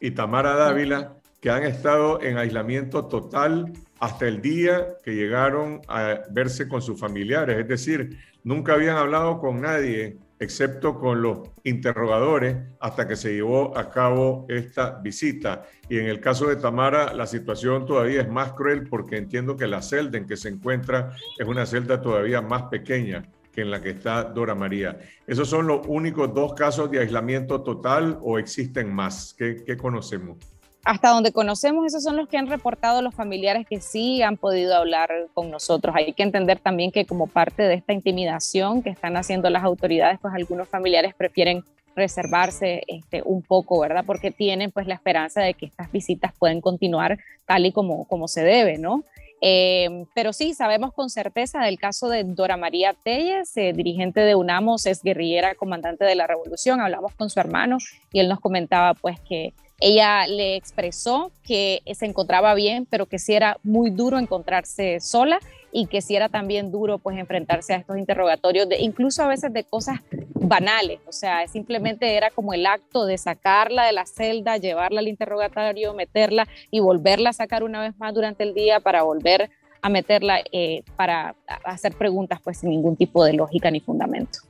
S3: y Tamara Dávila, que han estado en aislamiento total hasta el día que llegaron a verse con sus familiares. Es decir, nunca habían hablado con nadie excepto con los interrogadores hasta que se llevó a cabo esta visita. Y en el caso de Tamara, la situación todavía es más cruel porque entiendo que la celda en que se encuentra es una celda todavía más pequeña que en la que está Dora María. ¿Esos son los únicos dos casos de aislamiento total o existen más? ¿Qué, conocemos?
S4: Hasta donde conocemos, esos son los que han reportado los familiares que sí han podido hablar con nosotros. Hay que entender también que como parte de esta intimidación que están haciendo las autoridades, pues algunos familiares prefieren reservarse este, un poco, ¿verdad? Porque tienen pues la esperanza de que estas visitas pueden continuar tal y como, como se debe, ¿no? Eh, pero sí, sabemos con certeza del caso de Dora María Telles, eh, dirigente de UNAMOS, es guerrillera, comandante de la revolución. Hablamos con su hermano y él nos comentaba pues que ella le expresó que se encontraba bien, pero que sí era muy duro encontrarse sola y que sí era también duro pues enfrentarse a estos interrogatorios, de, incluso a veces de cosas banales, o sea, simplemente era como el acto de sacarla de la celda, llevarla al interrogatorio, meterla y volverla a sacar una vez más durante el día para volver a meterla eh, para hacer preguntas pues sin ningún tipo de lógica ni fundamento.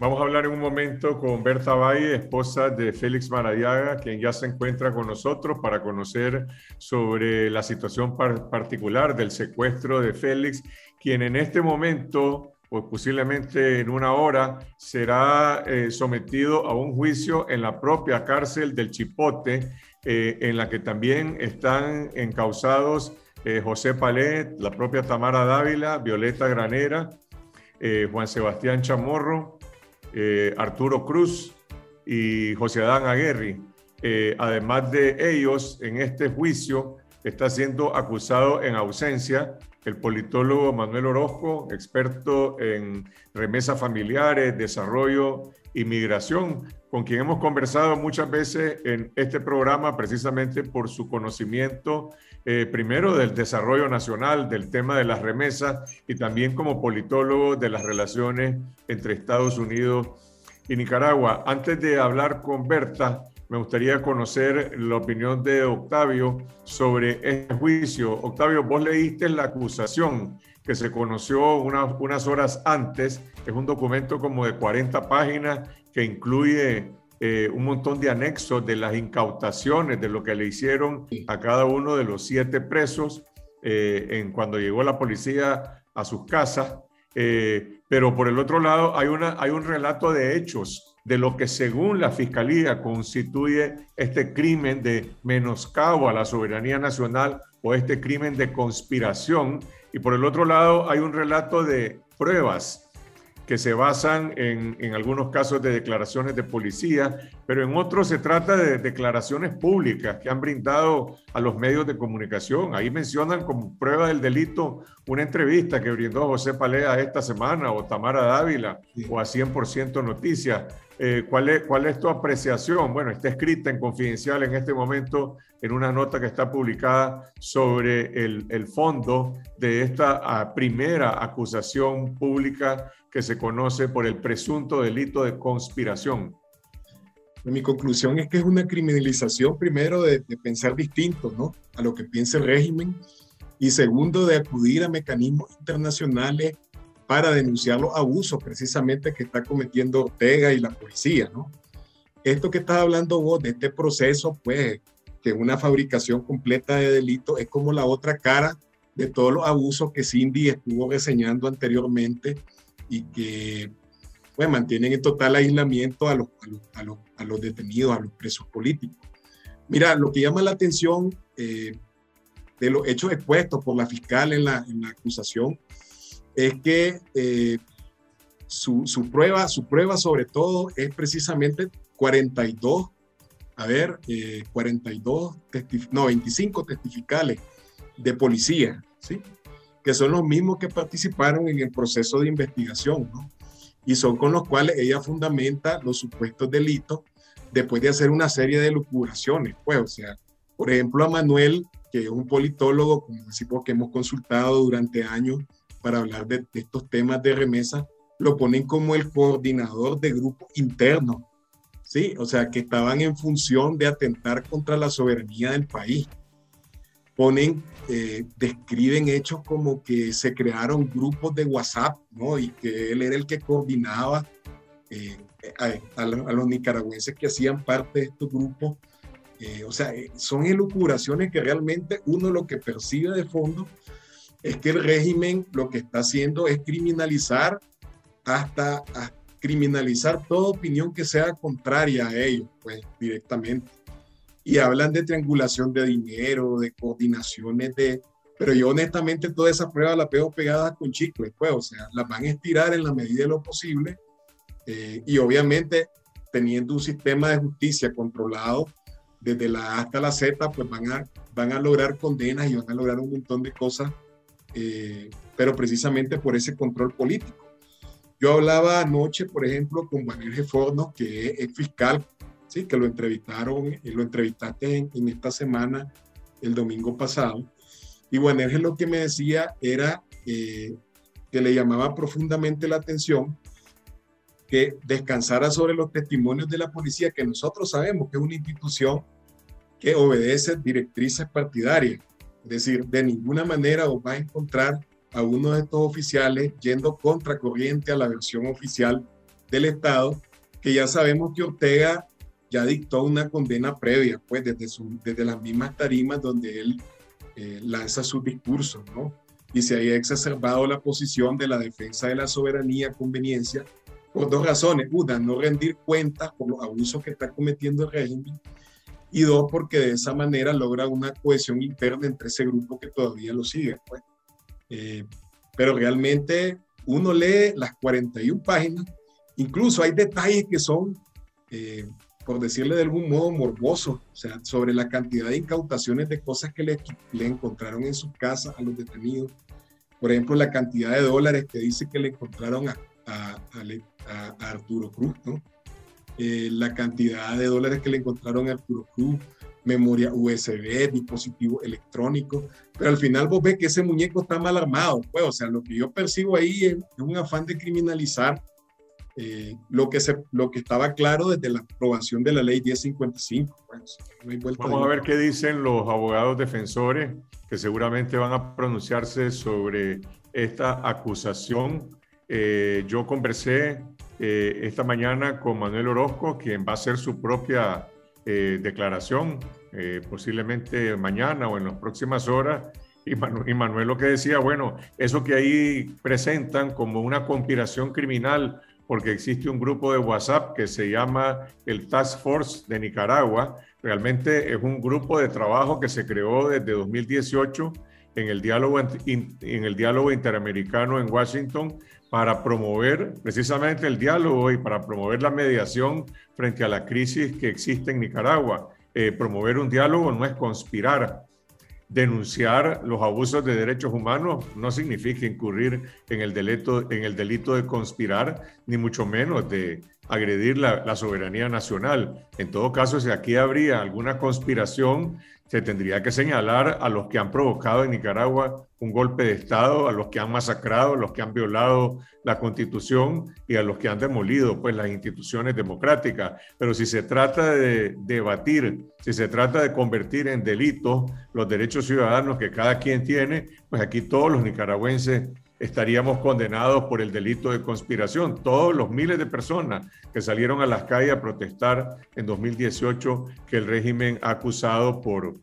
S3: Vamos a hablar en un momento con Berta Valle, esposa de Félix Maradiaga, quien ya se encuentra con nosotros para conocer sobre la situación particular del secuestro de Félix, quien en este momento, o posiblemente en una hora, será eh, sometido a un juicio en la propia cárcel del Chipote, eh, en la que también están encausados eh, José Palet, la propia Tamara Dávila, Violeta Granera, Juan Sebastián Chamorro, eh, Arturo Cruz y José Adán Aguerri. Eh, además de ellos, en este juicio está siendo acusado en ausencia el politólogo Manuel Orozco, experto en remesas familiares, desarrollo y migración, con quien hemos conversado muchas veces en este programa precisamente por su conocimiento eh, primero del desarrollo nacional, del tema de las remesas y también como politólogo de las relaciones entre Estados Unidos y Nicaragua. Antes de hablar con Berta, me gustaría conocer la opinión de Octavio sobre este juicio. Octavio, vos leíste la acusación que se conoció unas horas antes. Es un documento como de 40 páginas que incluye eh, un montón de anexos de las incautaciones de lo que le hicieron a cada uno de los siete presos eh, en cuando llegó la policía a sus casas. Eh, pero por el otro lado hay, una, hay un relato de hechos de lo que según la fiscalía constituye este crimen de menoscabo a la soberanía nacional o este crimen de conspiración. Y por el otro lado hay un relato de pruebas que se basan en, en, algunos casos de declaraciones de policía, pero en otros se trata de declaraciones públicas que han brindado a los medios de comunicación. Ahí mencionan como prueba del delito una entrevista que brindó José Palea esta semana o Tamara Dávila o a 100% Noticias. Eh, ¿cuál, es, ¿Cuál es tu apreciación? Bueno, está escrita en confidencial en este momento en una nota que está publicada sobre el, el fondo de esta ah, primera acusación pública que se conoce por el presunto delito de conspiración.
S6: Mi conclusión es que es una criminalización, primero, de, de pensar distinto ¿no? a lo que piensa el régimen y segundo, de acudir a mecanismos internacionales para denunciar los abusos precisamente que está cometiendo Ortega y la policía, ¿no? Esto que estás hablando vos de este proceso, pues, que una fabricación completa de delitos es como la otra cara de todos los abusos que Cindy estuvo reseñando anteriormente y que pues, mantienen en total aislamiento a los, a los, a los, detenidos, a los presos políticos. Mira, lo que llama la atención eh, de los hechos expuestos por la fiscal en la, en la acusación es que eh, su, su, prueba, su prueba sobre todo es precisamente 42, a ver, eh, 42, no, 25 testificales de policía, ¿sí? Que son los mismos que participaron en el proceso de investigación, ¿no? Y son con los cuales ella fundamenta los supuestos delitos después de hacer una serie de lucuraciones, pues, o sea, por ejemplo, a Manuel, que es un politólogo, como decimos, que hemos consultado durante años, para hablar de, estos temas de remesa, lo ponen como el coordinador de grupos internos, ¿sí? O sea, que estaban en función de atentar contra la soberanía del país. Ponen, eh, describen hechos como que se crearon grupos de WhatsApp, ¿no? Y que él era el que coordinaba eh, a, los nicaragüenses que hacían parte de estos grupos. Eh, o sea, son elucubraciones que realmente uno lo que percibe de fondo es que el régimen lo que está haciendo es criminalizar hasta criminalizar toda opinión que sea contraria a ellos, pues directamente. Y hablan de triangulación de dinero, de coordinaciones de... Pero yo honestamente toda esa prueba la pego pegada con chicles, pues, o sea, las van a estirar en la medida de lo posible. Eh, y obviamente teniendo un sistema de justicia controlado desde la A hasta la Z, pues van a, van a lograr condenas y van a lograr un montón de cosas eh, pero precisamente por ese control político. Yo hablaba anoche, por ejemplo, con Manuel Geforno, que es fiscal, ¿sí? que lo entrevistaron, y lo entrevistaste en, esta semana, el domingo pasado. Y Juanerge lo que me decía era eh, que le llamaba profundamente la atención que descansara sobre los testimonios de la policía, que nosotros sabemos que es una institución que obedece directrices partidarias. Es decir, de ninguna manera os va a encontrar a uno de estos oficiales yendo contracorriente a la versión oficial del Estado, que ya sabemos que Ortega ya dictó una condena previa, pues desde, su, desde las mismas tarimas donde él eh, lanza sus discursos, ¿no? Y se haya exacerbado la posición de la defensa de la soberanía, conveniencia, por dos razones. Una, no rendir cuentas por los abusos que está cometiendo el régimen y dos, porque de esa manera logra una cohesión interna entre ese grupo que todavía lo sigue. Pues. Eh, pero realmente uno lee las 41 páginas, incluso hay detalles que son, eh, por decirle de algún modo, morbosos, o sea, sobre la cantidad de incautaciones de cosas que le, le encontraron en sus casas a los detenidos. Por ejemplo, la cantidad de dólares que dice que le encontraron a, a, a Arturo Cruz, ¿no? Eh, la cantidad de dólares que le encontraron al Puro Cruz, memoria USB, dispositivo electrónico, pero al final vos ves que ese muñeco está mal armado, pues, o sea, lo que yo percibo ahí es, un afán de criminalizar eh, lo, que se, lo que estaba claro desde la aprobación de la ley 1055.
S3: Pues, Vamos a ver qué dicen los abogados defensores, que seguramente van a pronunciarse sobre esta acusación. Eh, yo conversé eh, esta mañana con Manuel Orozco, quien va a hacer su propia eh, declaración, eh, posiblemente mañana o en las próximas horas. Y, y, Manuel lo que decía, bueno, eso que ahí presentan como una conspiración criminal, porque existe un grupo de WhatsApp que se llama el Task Force de Nicaragua, realmente es un grupo de trabajo que se creó desde 2018 en el diálogo, en el diálogo interamericano en Washington para promover precisamente el diálogo y para promover la mediación frente a la crisis que existe en Nicaragua. Eh, promover un diálogo no es conspirar. Denunciar los abusos de derechos humanos no significa incurrir en el delito, en el delito de conspirar, ni mucho menos de agredir la, la soberanía nacional. En todo caso, si aquí habría alguna conspiración, se tendría que señalar a los que han provocado en Nicaragua un golpe de Estado, a los que han masacrado, a los que han violado la Constitución y a los que han demolido pues, las instituciones democráticas. Pero si se trata de debatir, si se trata de convertir en delito los derechos ciudadanos que cada quien tiene, pues aquí todos los nicaragüenses estaríamos condenados por el delito de conspiración. Todos los miles de personas que salieron a las calles a protestar en 2018 que el régimen ha acusado por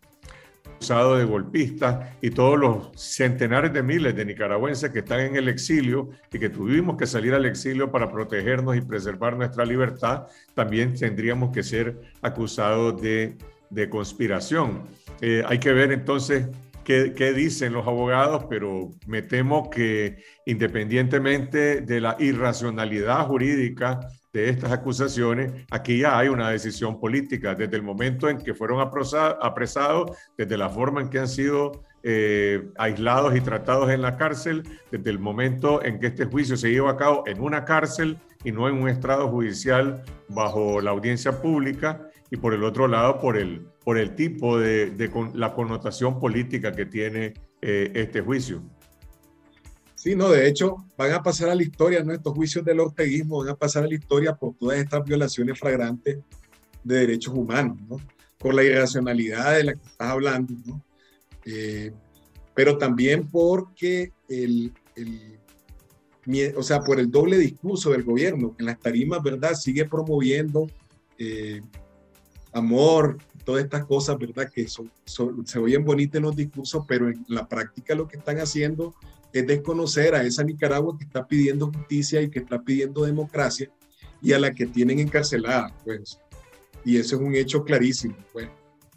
S3: acusado de golpistas y todos los centenares de miles de nicaragüenses que están en el exilio y que tuvimos que salir al exilio para protegernos y preservar nuestra libertad, también tendríamos que ser acusados de, de conspiración. Eh, hay que ver entonces qué, dicen los abogados, pero me temo que independientemente de la irracionalidad jurídica de estas acusaciones, aquí ya hay una decisión política desde el momento en que fueron apresados, desde la forma en que han sido eh, aislados y tratados en la cárcel, desde el momento en que este juicio se lleva a cabo en una cárcel y no en un estrado judicial bajo la audiencia pública, y por el otro lado por el, por el tipo de, de la connotación política que tiene eh, este juicio.
S6: Sí, no, de hecho, van a pasar a la historia, ¿no? Estos juicios del orteguismo van a pasar a la historia por todas estas violaciones flagrantes de derechos humanos, ¿no? Por la irracionalidad de la que estás hablando, ¿no? Eh, pero también porque el, el, o sea, por el doble discurso del gobierno, que en las tarimas, ¿verdad?, sigue promoviendo eh, amor, todas estas cosas, ¿verdad? Que son, se oyen bonitas en los discursos, pero en la práctica lo que están haciendo es desconocer a esa Nicaragua que está pidiendo justicia y que está pidiendo democracia y a la que tienen encarcelada, pues. Y eso es un hecho clarísimo, pues,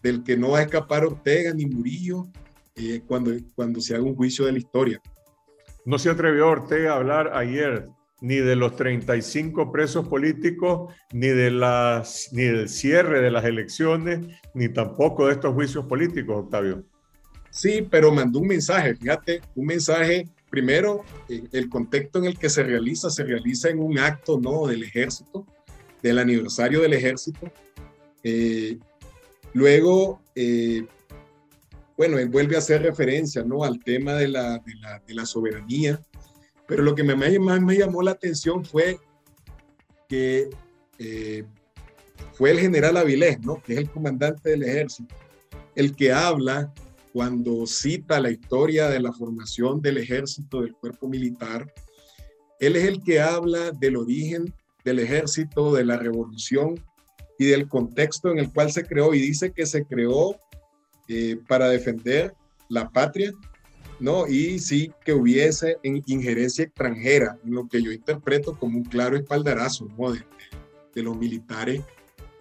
S6: del que no va a escapar Ortega ni Murillo eh, cuando, cuando se haga un juicio de la historia.
S3: No se atrevió Ortega a hablar ayer ni de los 35 presos políticos, ni, de las, ni del cierre de las elecciones, ni tampoco de estos juicios políticos, Octavio.
S6: Sí, pero mandó un mensaje, fíjate, un mensaje, primero, el contexto en el que se realiza, se realiza en un acto, ¿no?, del ejército, del aniversario del ejército. Eh, luego, eh, bueno, él vuelve a hacer referencia, ¿no?, al tema de la, de la soberanía, pero lo que más me llamó la atención fue que eh, fue el general Avilés, ¿no? que es el comandante del ejército, el que habla cuando cita la historia de la formación del ejército, del cuerpo militar. Él es el que habla del origen del ejército, de la revolución y del contexto en el cual se creó y dice que se creó eh, para defender la patria ¿no? Y sí que hubiese injerencia extranjera, lo que yo interpreto como un claro espaldarazo, ¿no? de, los militares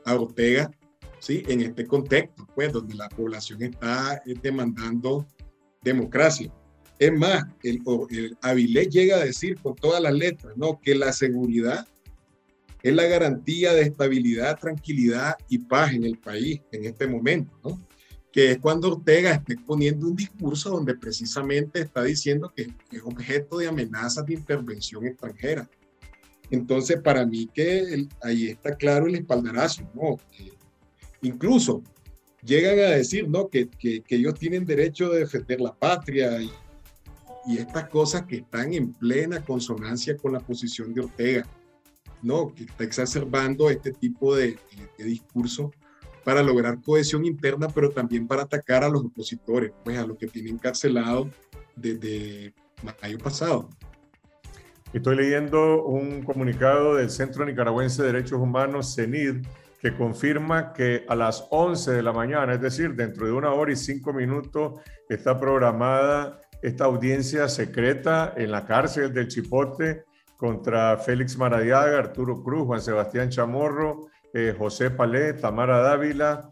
S6: a Ortega, ¿sí? En este contexto, pues, donde la población está eh, demandando democracia. Es más, el, el Avilés llega a decir con todas las letras, ¿no? Que la seguridad es la garantía de estabilidad, tranquilidad y paz en el país en este momento, ¿no? Que es cuando Ortega está exponiendo un discurso donde precisamente está diciendo que es objeto de amenazas de intervención extranjera. Entonces, para mí que ahí está claro el espaldarazo, ¿no? incluso llegan a decir, ¿no? Que, que, ellos tienen derecho de defender la patria y, y, estas cosas que están en plena consonancia con la posición de Ortega, ¿no? Que está exacerbando este tipo de, de, de discurso para lograr cohesión interna, pero también para atacar a los opositores, pues a los que tienen encarcelados desde mayo pasado.
S3: Estoy leyendo un comunicado del Centro Nicaragüense de Derechos Humanos, CENID, que confirma que a las 11 de la mañana, es decir, dentro de una hora y cinco minutos, está programada esta audiencia secreta en la cárcel del Chipote contra Félix Maradiaga, Arturo Cruz, Juan Sebastián Chamorro, eh, José Palé, Tamara Dávila,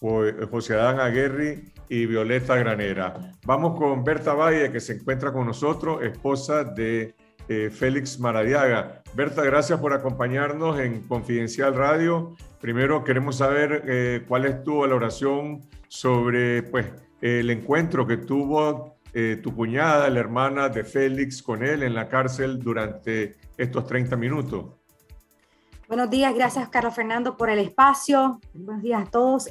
S3: José Adán Aguerri y Violeta Granera. Vamos con Berta Valle, que se encuentra con nosotros, esposa de eh, Félix Maradiaga. Berta, gracias por acompañarnos en Confidencial Radio. Primero queremos saber eh, cuál es tu valoración sobre pues, el encuentro que tuvo eh, tu cuñada, la hermana de Félix, con él en la cárcel durante estos 30 minutos.
S7: Buenos días, gracias Carlos Fernando por el espacio. Buenos días a todos.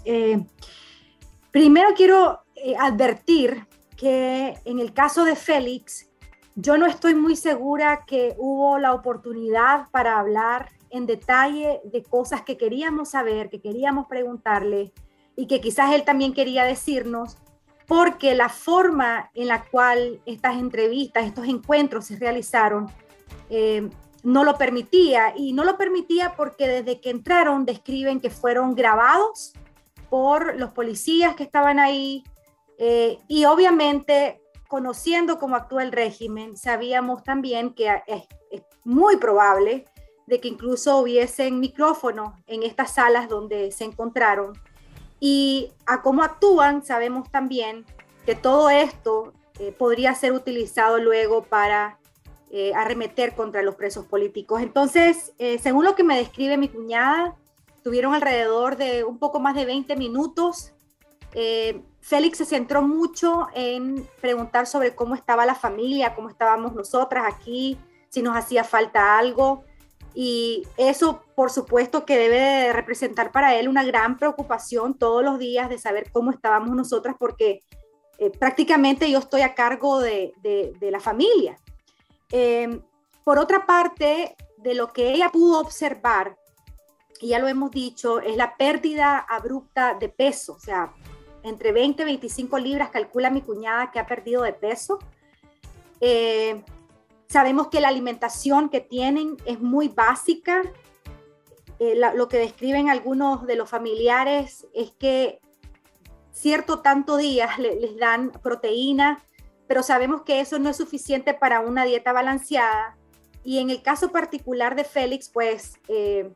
S7: primero quiero advertir que en el caso de Félix, yo no estoy muy segura que hubo la oportunidad para hablar en detalle de cosas que queríamos saber, que queríamos preguntarle y que quizás él también quería decirnos, porque la forma en la cual estas entrevistas, estos encuentros se realizaron, eh, no lo permitía. Y no lo permitía porque desde que entraron describen que fueron grabados por los policías que estaban ahí. Eh, y obviamente conociendo cómo actúa el régimen, sabíamos también que es, muy probable de que incluso hubiesen micrófonos en estas salas donde se encontraron. Y a cómo actúan, sabemos también que todo esto eh, podría ser utilizado luego para eh, arremeter contra los presos políticos. Entonces, eh, según lo que me describe mi cuñada, tuvieron alrededor de un poco más de 20 minutos Félix se centró mucho en preguntar sobre cómo estaba la familia, cómo estábamos nosotras aquí, si nos hacía falta algo. Y eso, por supuesto, que debe representar para él una gran preocupación todos los días de saber cómo estábamos nosotras, porque eh, prácticamente yo estoy a cargo de, la familia. Em, por otra parte, de lo que ella pudo observar, y ya lo hemos dicho, es la pérdida abrupta de peso. O sea, entre 20 y 25 libras, calcula mi cuñada que ha perdido de peso. Eh, sabemos que la alimentación que tienen es muy básica. Eh, lo que describen algunos de los familiares es que cierto tanto días les dan proteína, pero sabemos que eso no es suficiente para una dieta balanceada. Y en el caso particular de Félix, pues eh,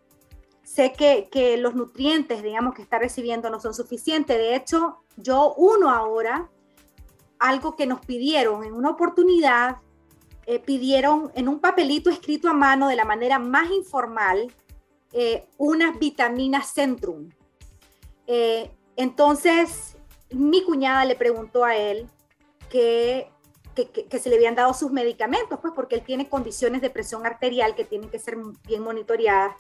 S7: sé que, que, los nutrientes, digamos, que está recibiendo no son suficientes. De hecho, yo uno ahora, algo que nos pidieron en una oportunidad, eh, pidieron en un papelito escrito a mano de la manera más informal eh, unas vitaminas Centrum. Eh, entonces, mi cuñada le preguntó a él que, que, que, se le habían dado sus medicamentos, pues porque él tiene condiciones de presión arterial que tienen que ser bien monitoreadas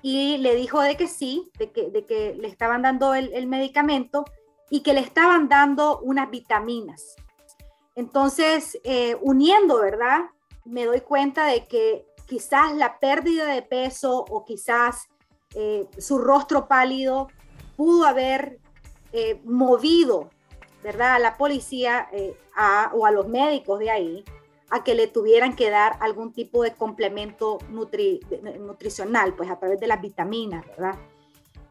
S7: y le dijo de que sí, de que, de que le estaban dando el, medicamento y que le estaban dando unas vitaminas. Entonces, eh, uniendo, ¿verdad? Me doy cuenta de que quizás la pérdida de peso o quizás eh, su rostro pálido pudo haber eh, movido, ¿verdad? A la policía o a los médicos de ahí a que le tuvieran que dar algún tipo de complemento nutricional, pues a través de las vitaminas, ¿verdad?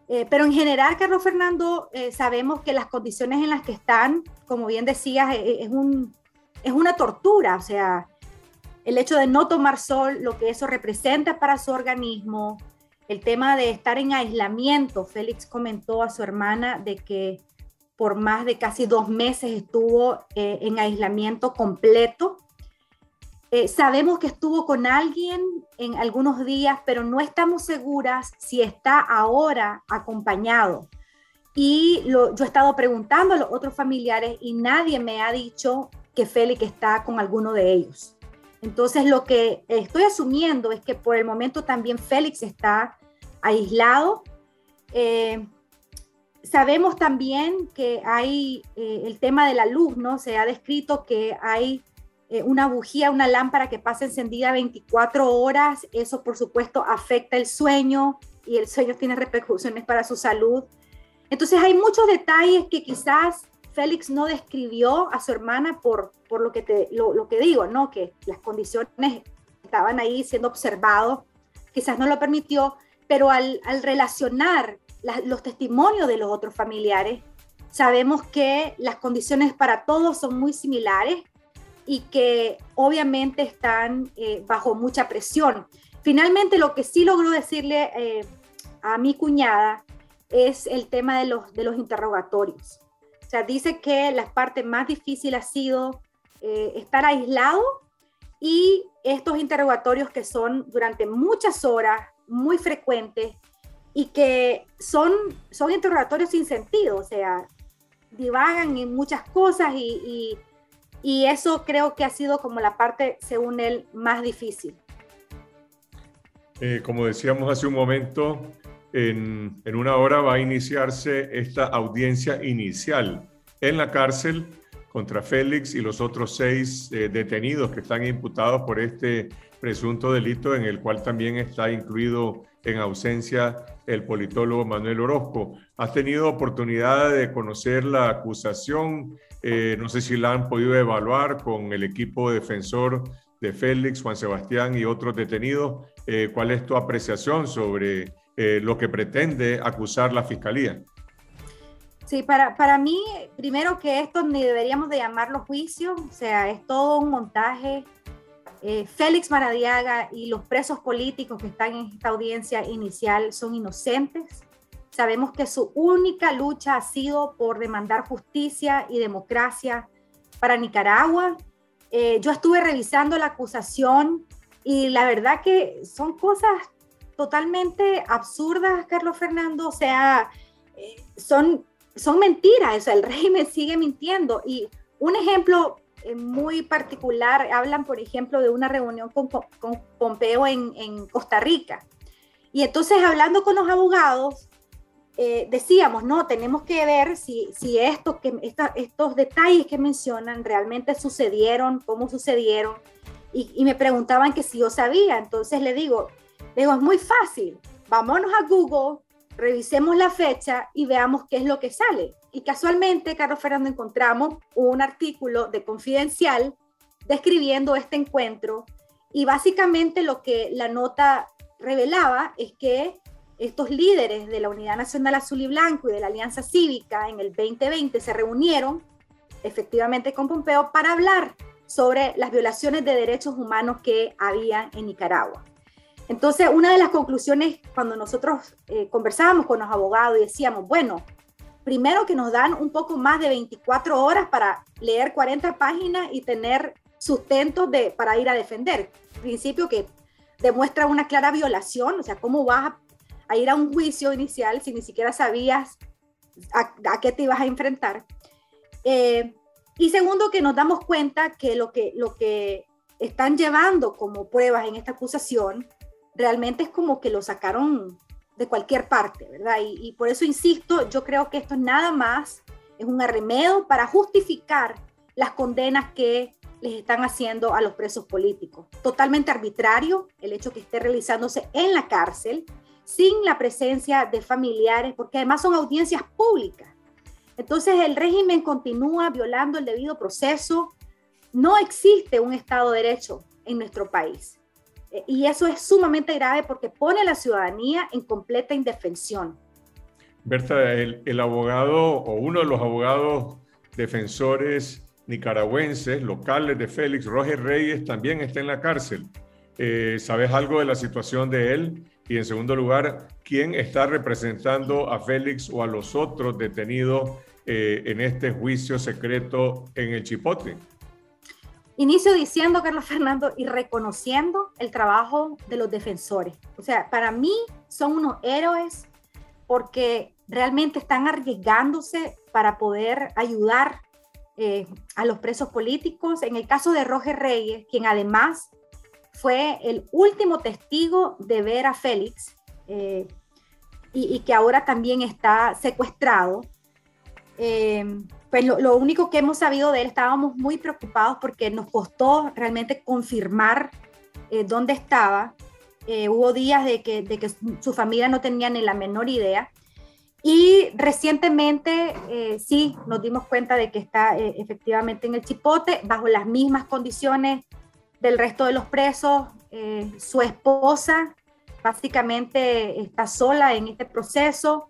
S7: Eh, pero en general, Carlos Fernando, eh, sabemos que las condiciones en las que están, como bien decías, es, un, es una tortura, o sea, el hecho de no tomar sol, lo que eso representa para su organismo, el tema de estar en aislamiento. Félix comentó a su hermana de que por más de casi dos meses estuvo eh, en aislamiento completo eh, sabemos que estuvo con alguien en algunos días, pero no estamos seguras si está ahora acompañado. Y yo he estado preguntando a los otros familiares y nadie me ha dicho que Félix está con alguno de ellos. Entonces lo que estoy asumiendo es que por el momento también Félix está aislado. Eh, sabemos también que hay eh, el tema de la luz, ¿no? Se ha descrito que hay eh, una bujía, una lámpara que pasa encendida 24 horas, eso por supuesto afecta el sueño y el sueño tiene repercusiones para su salud. Entonces hay muchos detalles que quizás Félix no describió a su hermana por, por lo, que te, lo, que digo, ¿no? Que las condiciones estaban ahí siendo observados, quizás no lo permitió, pero al, al relacionar los testimonios de los otros familiares, sabemos que las condiciones para todos son muy similares y que obviamente están eh, bajo mucha presión. Finalmente, lo que sí logró decirle eh, a mi cuñada es el tema de los, de los interrogatorios. O sea, dice que la parte más difícil ha sido eh, estar aislado y estos interrogatorios que son durante muchas horas, muy frecuentes, y que son, son interrogatorios sin sentido, o sea, divagan en muchas cosas y, y, eso creo que ha sido como la parte, según él, más difícil.
S3: Eh, como decíamos hace un momento, en, en, una hora va a iniciarse esta audiencia inicial en la cárcel contra Félix y los otros seis eh, detenidos que están imputados por este presunto delito en el cual también está incluido en ausencia el politólogo Manuel Orozco. ¿Has tenido oportunidad de conocer la acusación? Eh, no sé si la han podido evaluar con el equipo defensor de Félix, Juan Sebastián y otros detenidos. Eh, ¿Cuál es tu apreciación sobre eh, lo que pretende acusar la Fiscalía?
S7: Sí, para, para mí, primero que esto ni deberíamos de llamarlo juicio, o sea, es todo un montaje eh, Félix Maradiaga y los presos políticos que están en esta audiencia inicial son inocentes. Sabemos que su única lucha ha sido por demandar justicia y democracia para Nicaragua. Eh, yo estuve revisando la acusación y la verdad que son cosas totalmente absurdas, Carlos Fernando. O sea, eh, son, son mentiras. O el régimen sigue mintiendo. Y un ejemplo muy particular. Hablan, por ejemplo, de una reunión con, Pompeo en, Costa Rica. Y entonces, hablando con los abogados, eh, decíamos, no, tenemos que ver si, si esto, que, estos detalles que mencionan realmente sucedieron, cómo sucedieron. Y, y, me preguntaban que si yo sabía. Entonces le digo, le digo, es muy fácil. Vámonos a Google, revisemos la fecha y veamos qué es lo que sale. Y casualmente, Carlos Fernando, encontramos un artículo de Confidencial describiendo este encuentro y básicamente lo que la nota revelaba es que estos líderes de la Unidad Nacional Azul y Blanco y de la Alianza Cívica en el 2020 se reunieron efectivamente con Pompeo para hablar sobre las violaciones de derechos humanos que había en Nicaragua. Entonces, una de las conclusiones cuando nosotros eh, conversábamos con los abogados y decíamos, bueno, primero que nos dan un poco más de 24 horas para leer 40 páginas y tener sustento de, para ir a defender. Principio que demuestra una clara violación, o sea, ¿cómo vas a, ir a un juicio inicial si ni siquiera sabías a, qué te ibas a enfrentar? Eh, y segundo, que nos damos cuenta que lo, que lo que están llevando como pruebas en esta acusación realmente es como que lo sacaron de cualquier parte, ¿verdad? Y, por eso insisto, yo creo que esto nada más es un arremedo para justificar las condenas que les están haciendo a los presos políticos. Totalmente arbitrario el hecho que esté realizándose en la cárcel, sin la presencia de familiares, porque además son audiencias públicas. Entonces el régimen continúa violando el debido proceso. No existe un Estado de Derecho en nuestro país. Y eso es sumamente grave porque pone a la ciudadanía en completa indefensión.
S3: Berta, el, abogado o uno de los abogados defensores nicaragüenses locales de Félix, Roger Reyes, también está en la cárcel. Eh, ¿Sabes algo de la situación de él? Y en segundo lugar, ¿quién está representando a Félix o a los otros detenidos eh, en este juicio secreto en el Chipote?
S7: Inicio diciendo, Carlos Fernando, y reconociendo el trabajo de los defensores. O sea, para mí son unos héroes porque realmente están arriesgándose para poder ayudar eh, a los presos políticos. En el caso de Roger Reyes, quien además fue el último testigo de ver a Félix eh, y, que ahora también está secuestrado. Eh, pues lo, único que hemos sabido de él, estábamos muy preocupados porque nos costó realmente confirmar eh, dónde estaba. Eh, hubo días de que, de que, su familia no tenía ni la menor idea. Y recientemente eh, sí nos dimos cuenta de que está efectivamente en el chipote, bajo las mismas condiciones del resto de los presos. su esposa básicamente está sola en este proceso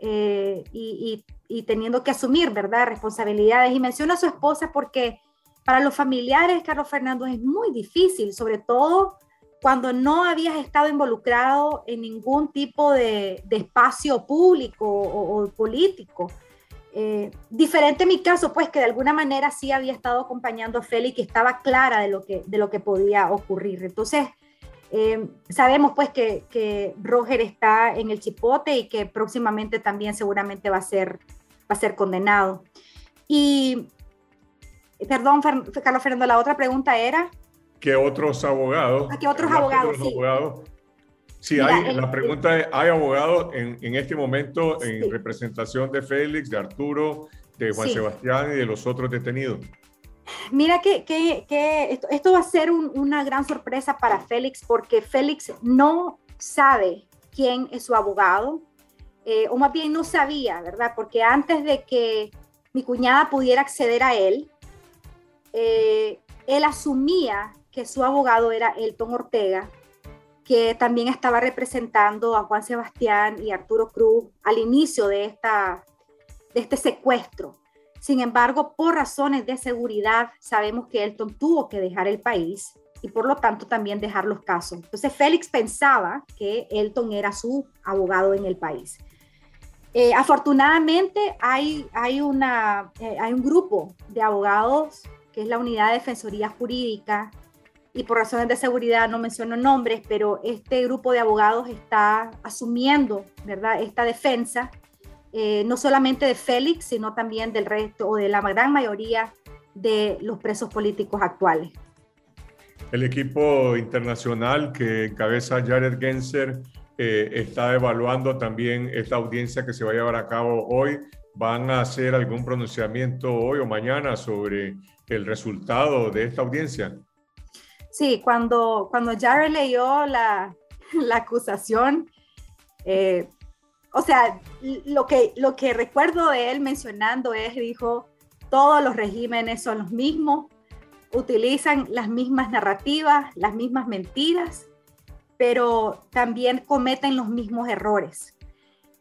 S7: y, y y teniendo que asumir, ¿verdad?, responsabilidades. Y menciono a su esposa porque para los familiares, Carlos Fernando, es muy difícil, sobre todo cuando no habías estado involucrado en ningún tipo de, espacio público o, político. Eh, diferente en mi caso, pues que de alguna manera sí había estado acompañando a Félix y estaba clara de lo que, de lo que podía ocurrir. Entonces, eh, sabemos pues que, que, Roger está en el chipote y que próximamente también seguramente va a ser, va a ser condenado. Y, perdón, Carlos Fernando, la otra pregunta era
S3: que otros abogados.
S7: ¿A qué otros abogados?
S3: sí. hay, la pregunta es, ¿hay abogados en, en este momento en representación de Félix, de Arturo, de Juan Sebastián y de los otros detenidos?
S7: Mira que, que, que esto, va a ser una gran sorpresa para Félix porque Félix no sabe quién es su abogado, eh, o más bien no sabía, ¿verdad? Porque antes de que mi cuñada pudiera acceder a él, eh, él asumía que su abogado era Elton Ortega, que también estaba representando a Juan Sebastián y Arturo Cruz al inicio de, esta, de este secuestro. Sin embargo, por razones de seguridad, sabemos que Elton tuvo que dejar el país y por lo tanto también dejar los casos. Entonces, Félix pensaba que Elton era su abogado en el país. Eh, afortunadamente, hay, hay, una, eh, hay un grupo de abogados que es la Unidad de Defensoría Jurídica y por razones de seguridad no menciono nombres, pero este grupo de abogados está asumiendo, ¿verdad?, esta defensa, eh, no solamente de Félix, sino también del resto o de la gran mayoría de los presos políticos actuales.
S3: El equipo internacional que encabeza Jared Genser eh, está evaluando también esta audiencia que se va a llevar a cabo hoy. ¿Van a hacer algún pronunciamiento hoy o mañana sobre el resultado de esta audiencia?
S7: Sí, cuando, cuando Jared leyó la, *laughs* la acusación, eh, o sea, lo que, lo que recuerdo de él mencionando es, dijo, todos los regímenes son los mismos, utilizan las mismas narrativas, las mismas mentiras, pero también cometen los mismos errores.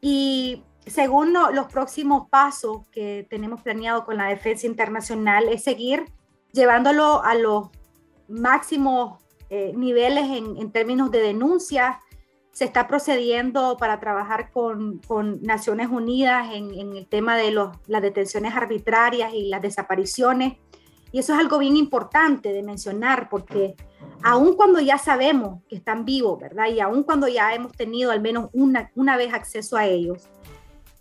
S7: Y según los próximos pasos que tenemos planeado con la defensa internacional es seguir llevándolo a los máximos eh, niveles en, términos de denuncia. Se está procediendo para trabajar con, con Naciones Unidas en, en, el tema de los, las detenciones arbitrarias y las desapariciones. Y eso es algo bien importante de mencionar porque aun cuando ya sabemos que están vivos, ¿verdad? Y aun cuando ya hemos tenido al menos una, una vez acceso a ellos,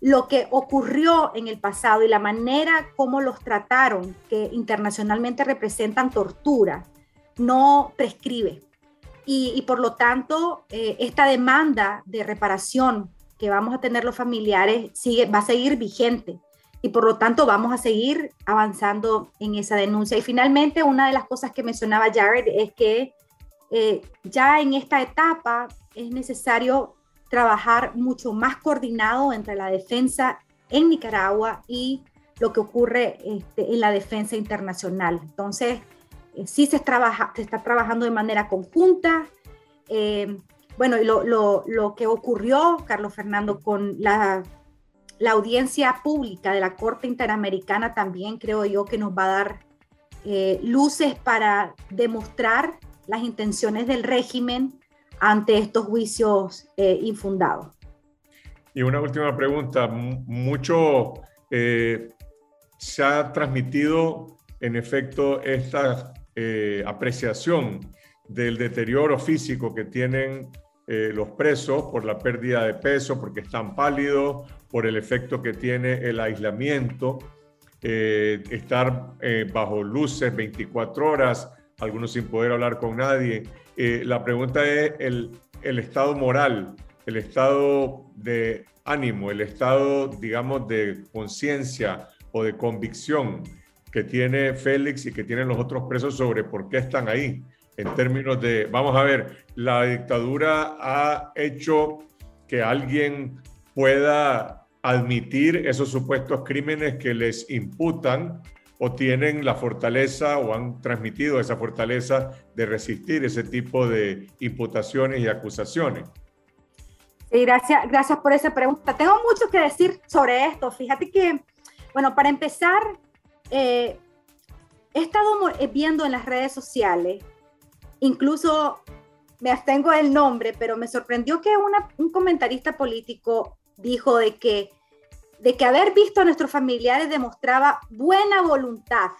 S7: lo que ocurrió en el pasado y la manera como los trataron, que internacionalmente representan tortura, no prescribe. Y, por lo tanto, eh, esta demanda de reparación que vamos a tener los familiares sigue, va a seguir vigente. Y por lo tanto, vamos a seguir avanzando en esa denuncia. Y finalmente, una de las cosas que mencionaba Jared es que eh, ya en esta etapa es necesario trabajar mucho más coordinado entre la defensa en Nicaragua y lo que ocurre este, en la defensa internacional. Entonces, eh, sí se, trabaja, se está trabajando de manera conjunta. Eh, bueno, y lo, lo, lo, que ocurrió, Carlos Fernando, con la, la, audiencia pública de la Corte Interamericana también creo yo que nos va a dar eh, luces para demostrar las intenciones del régimen ante estos juicios infundados.
S3: Y una última pregunta. Mucho se ha transmitido, en efecto, esta eh, apreciación del deterioro físico que tienen eh, los presos por la pérdida de peso, porque están pálidos, por el efecto que tiene el aislamiento, eh, estar bajo luces 24 horas, algunos sin poder hablar con nadie. la pregunta es el, el estado moral, el estado de ánimo, el estado, digamos, de conciencia o de convicción que tiene Félix y que tienen los otros presos sobre por qué están ahí. En términos de, vamos a ver, la dictadura ha hecho que alguien pueda admitir esos supuestos crímenes que les imputan o tienen la fortaleza o han transmitido esa fortaleza de resistir ese tipo de imputaciones y acusaciones.
S7: Gracias, gracias por esa pregunta. Tengo mucho que decir sobre esto. Fíjate que, bueno, para empezar, eh, he estado viendo en las redes sociales, incluso me abstengo del nombre, pero me sorprendió que un comentarista político dijo de que, de que haber visto a nuestros familiares demostraba buena voluntad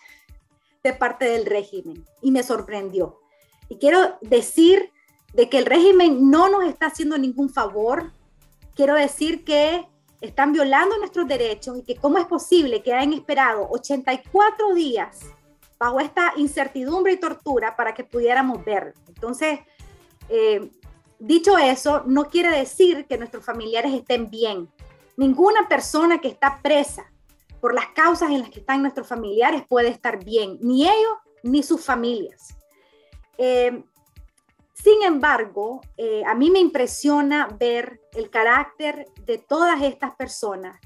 S7: de parte del régimen y me sorprendió. Y quiero decir de que el régimen no nos está haciendo ningún favor. Quiero decir que están violando nuestros derechos y que cómo es posible que hayan esperado 84 días bajo esta incertidumbre y tortura para que pudiéramos ver. Entonces, eh, dicho eso, no quiere decir que nuestros familiares estén bien. Ninguna persona que está presa por las causas en las que están nuestros familiares puede estar bien, ni ellos ni sus familias. Eh, sin embargo, eh, a mí me impresiona ver el carácter de todas estas personas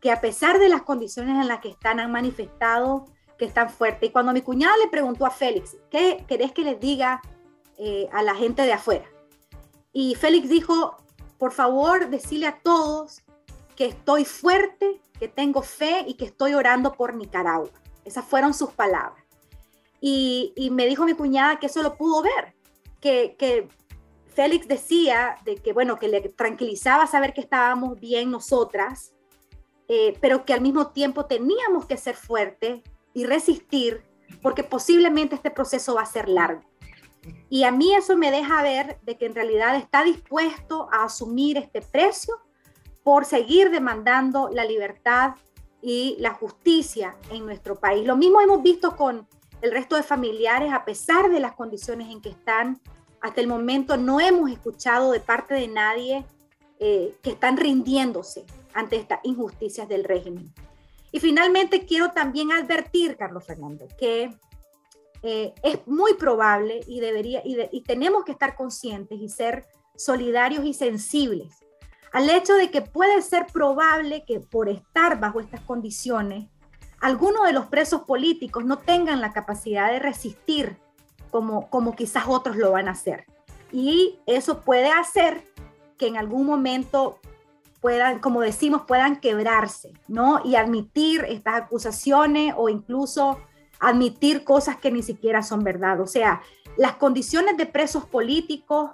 S7: que a pesar de las condiciones en las que están han manifestado que están fuertes. Y cuando mi cuñada le preguntó a Félix, ¿qué querés que les diga eh, a la gente de afuera? Y Félix dijo, por favor, decirle a todos que estoy fuerte, que tengo fe y que estoy orando por Nicaragua. Esas fueron sus palabras. Y, y me dijo mi cuñada que eso lo pudo ver, que, Félix decía de que, bueno, que le tranquilizaba saber que estábamos bien nosotras, eh, pero que al mismo tiempo teníamos que ser fuertes y resistir, porque posiblemente este proceso va a ser largo. Y a mí eso me deja ver de que en realidad está dispuesto a asumir este precio por seguir demandando la libertad y la justicia en nuestro país. Lo mismo hemos visto con el resto de familiares, a pesar de las condiciones en que están, hasta el momento no hemos escuchado de parte de nadie eh, que están rindiéndose ante estas injusticias del régimen. Y finalmente quiero también advertir, Carlos Fernando, que eh, es muy probable y, debería, y tenemos que estar conscientes y ser solidarios y sensibles al hecho de que puede ser probable que por estar bajo estas condiciones algunos de los presos políticos no tengan la capacidad de resistir como, como quizás otros lo van a hacer. Y eso puede hacer que en algún momento puedan, como decimos, puedan quebrarse, ¿no? Y admitir estas acusaciones o incluso admitir cosas que ni siquiera son verdad. O sea, las condiciones de presos políticos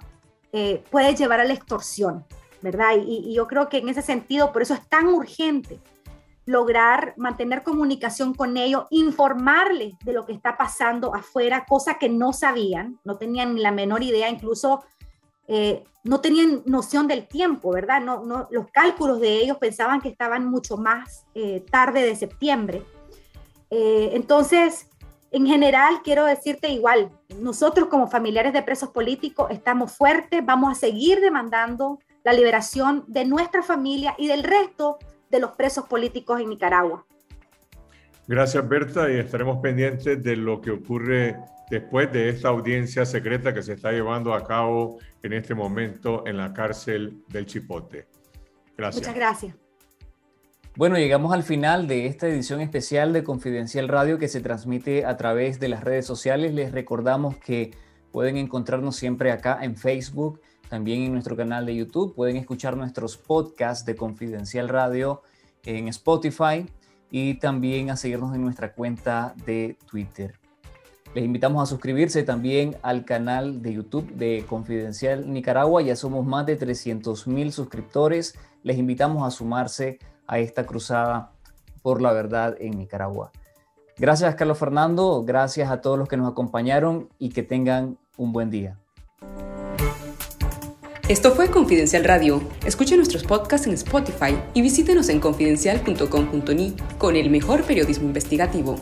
S7: eh, pueden llevar a la extorsión, ¿verdad? y, yo creo que en ese sentido, por eso es tan urgente lograr mantener comunicación con ellos, informarles de lo que está pasando afuera, cosa que no sabían, no tenían ni la menor idea, incluso eh, no tenían noción del tiempo, ¿verdad? No, los cálculos de ellos pensaban que estaban mucho más eh, tarde de septiembre. Eh, entonces, en general, quiero decirte igual, nosotros como familiares de presos políticos estamos fuertes, vamos a seguir demandando la liberación de nuestra familia y del resto de los presos políticos en Nicaragua.
S3: Gracias, Berta, y estaremos pendientes de lo que ocurre después de esta audiencia secreta que se está llevando a cabo en este momento en la cárcel del Chipote. Gracias.
S7: Muchas gracias.
S2: Bueno, llegamos al final de esta edición especial de Confidencial Radio que se transmite a través de las redes sociales. Les recordamos que pueden encontrarnos siempre acá en Facebook, también en nuestro canal de YouTube. Pueden escuchar nuestros podcasts de Confidencial Radio en Spotify y también a seguirnos en nuestra cuenta de Twitter. Les invitamos a suscribirse también al canal de YouTube de Confidencial Nicaragua. Ya somos más de 300 mil suscriptores. Les invitamos a sumarse a esta cruzada por la verdad en Nicaragua. Gracias Carlos Fernando, gracias a todos los que nos acompañaron y que tengan un buen día.
S1: Esto fue Confidencial Radio. Escuche nuestros podcasts en Spotify y visítenos en confidencial.com.ni con el mejor periodismo investigativo.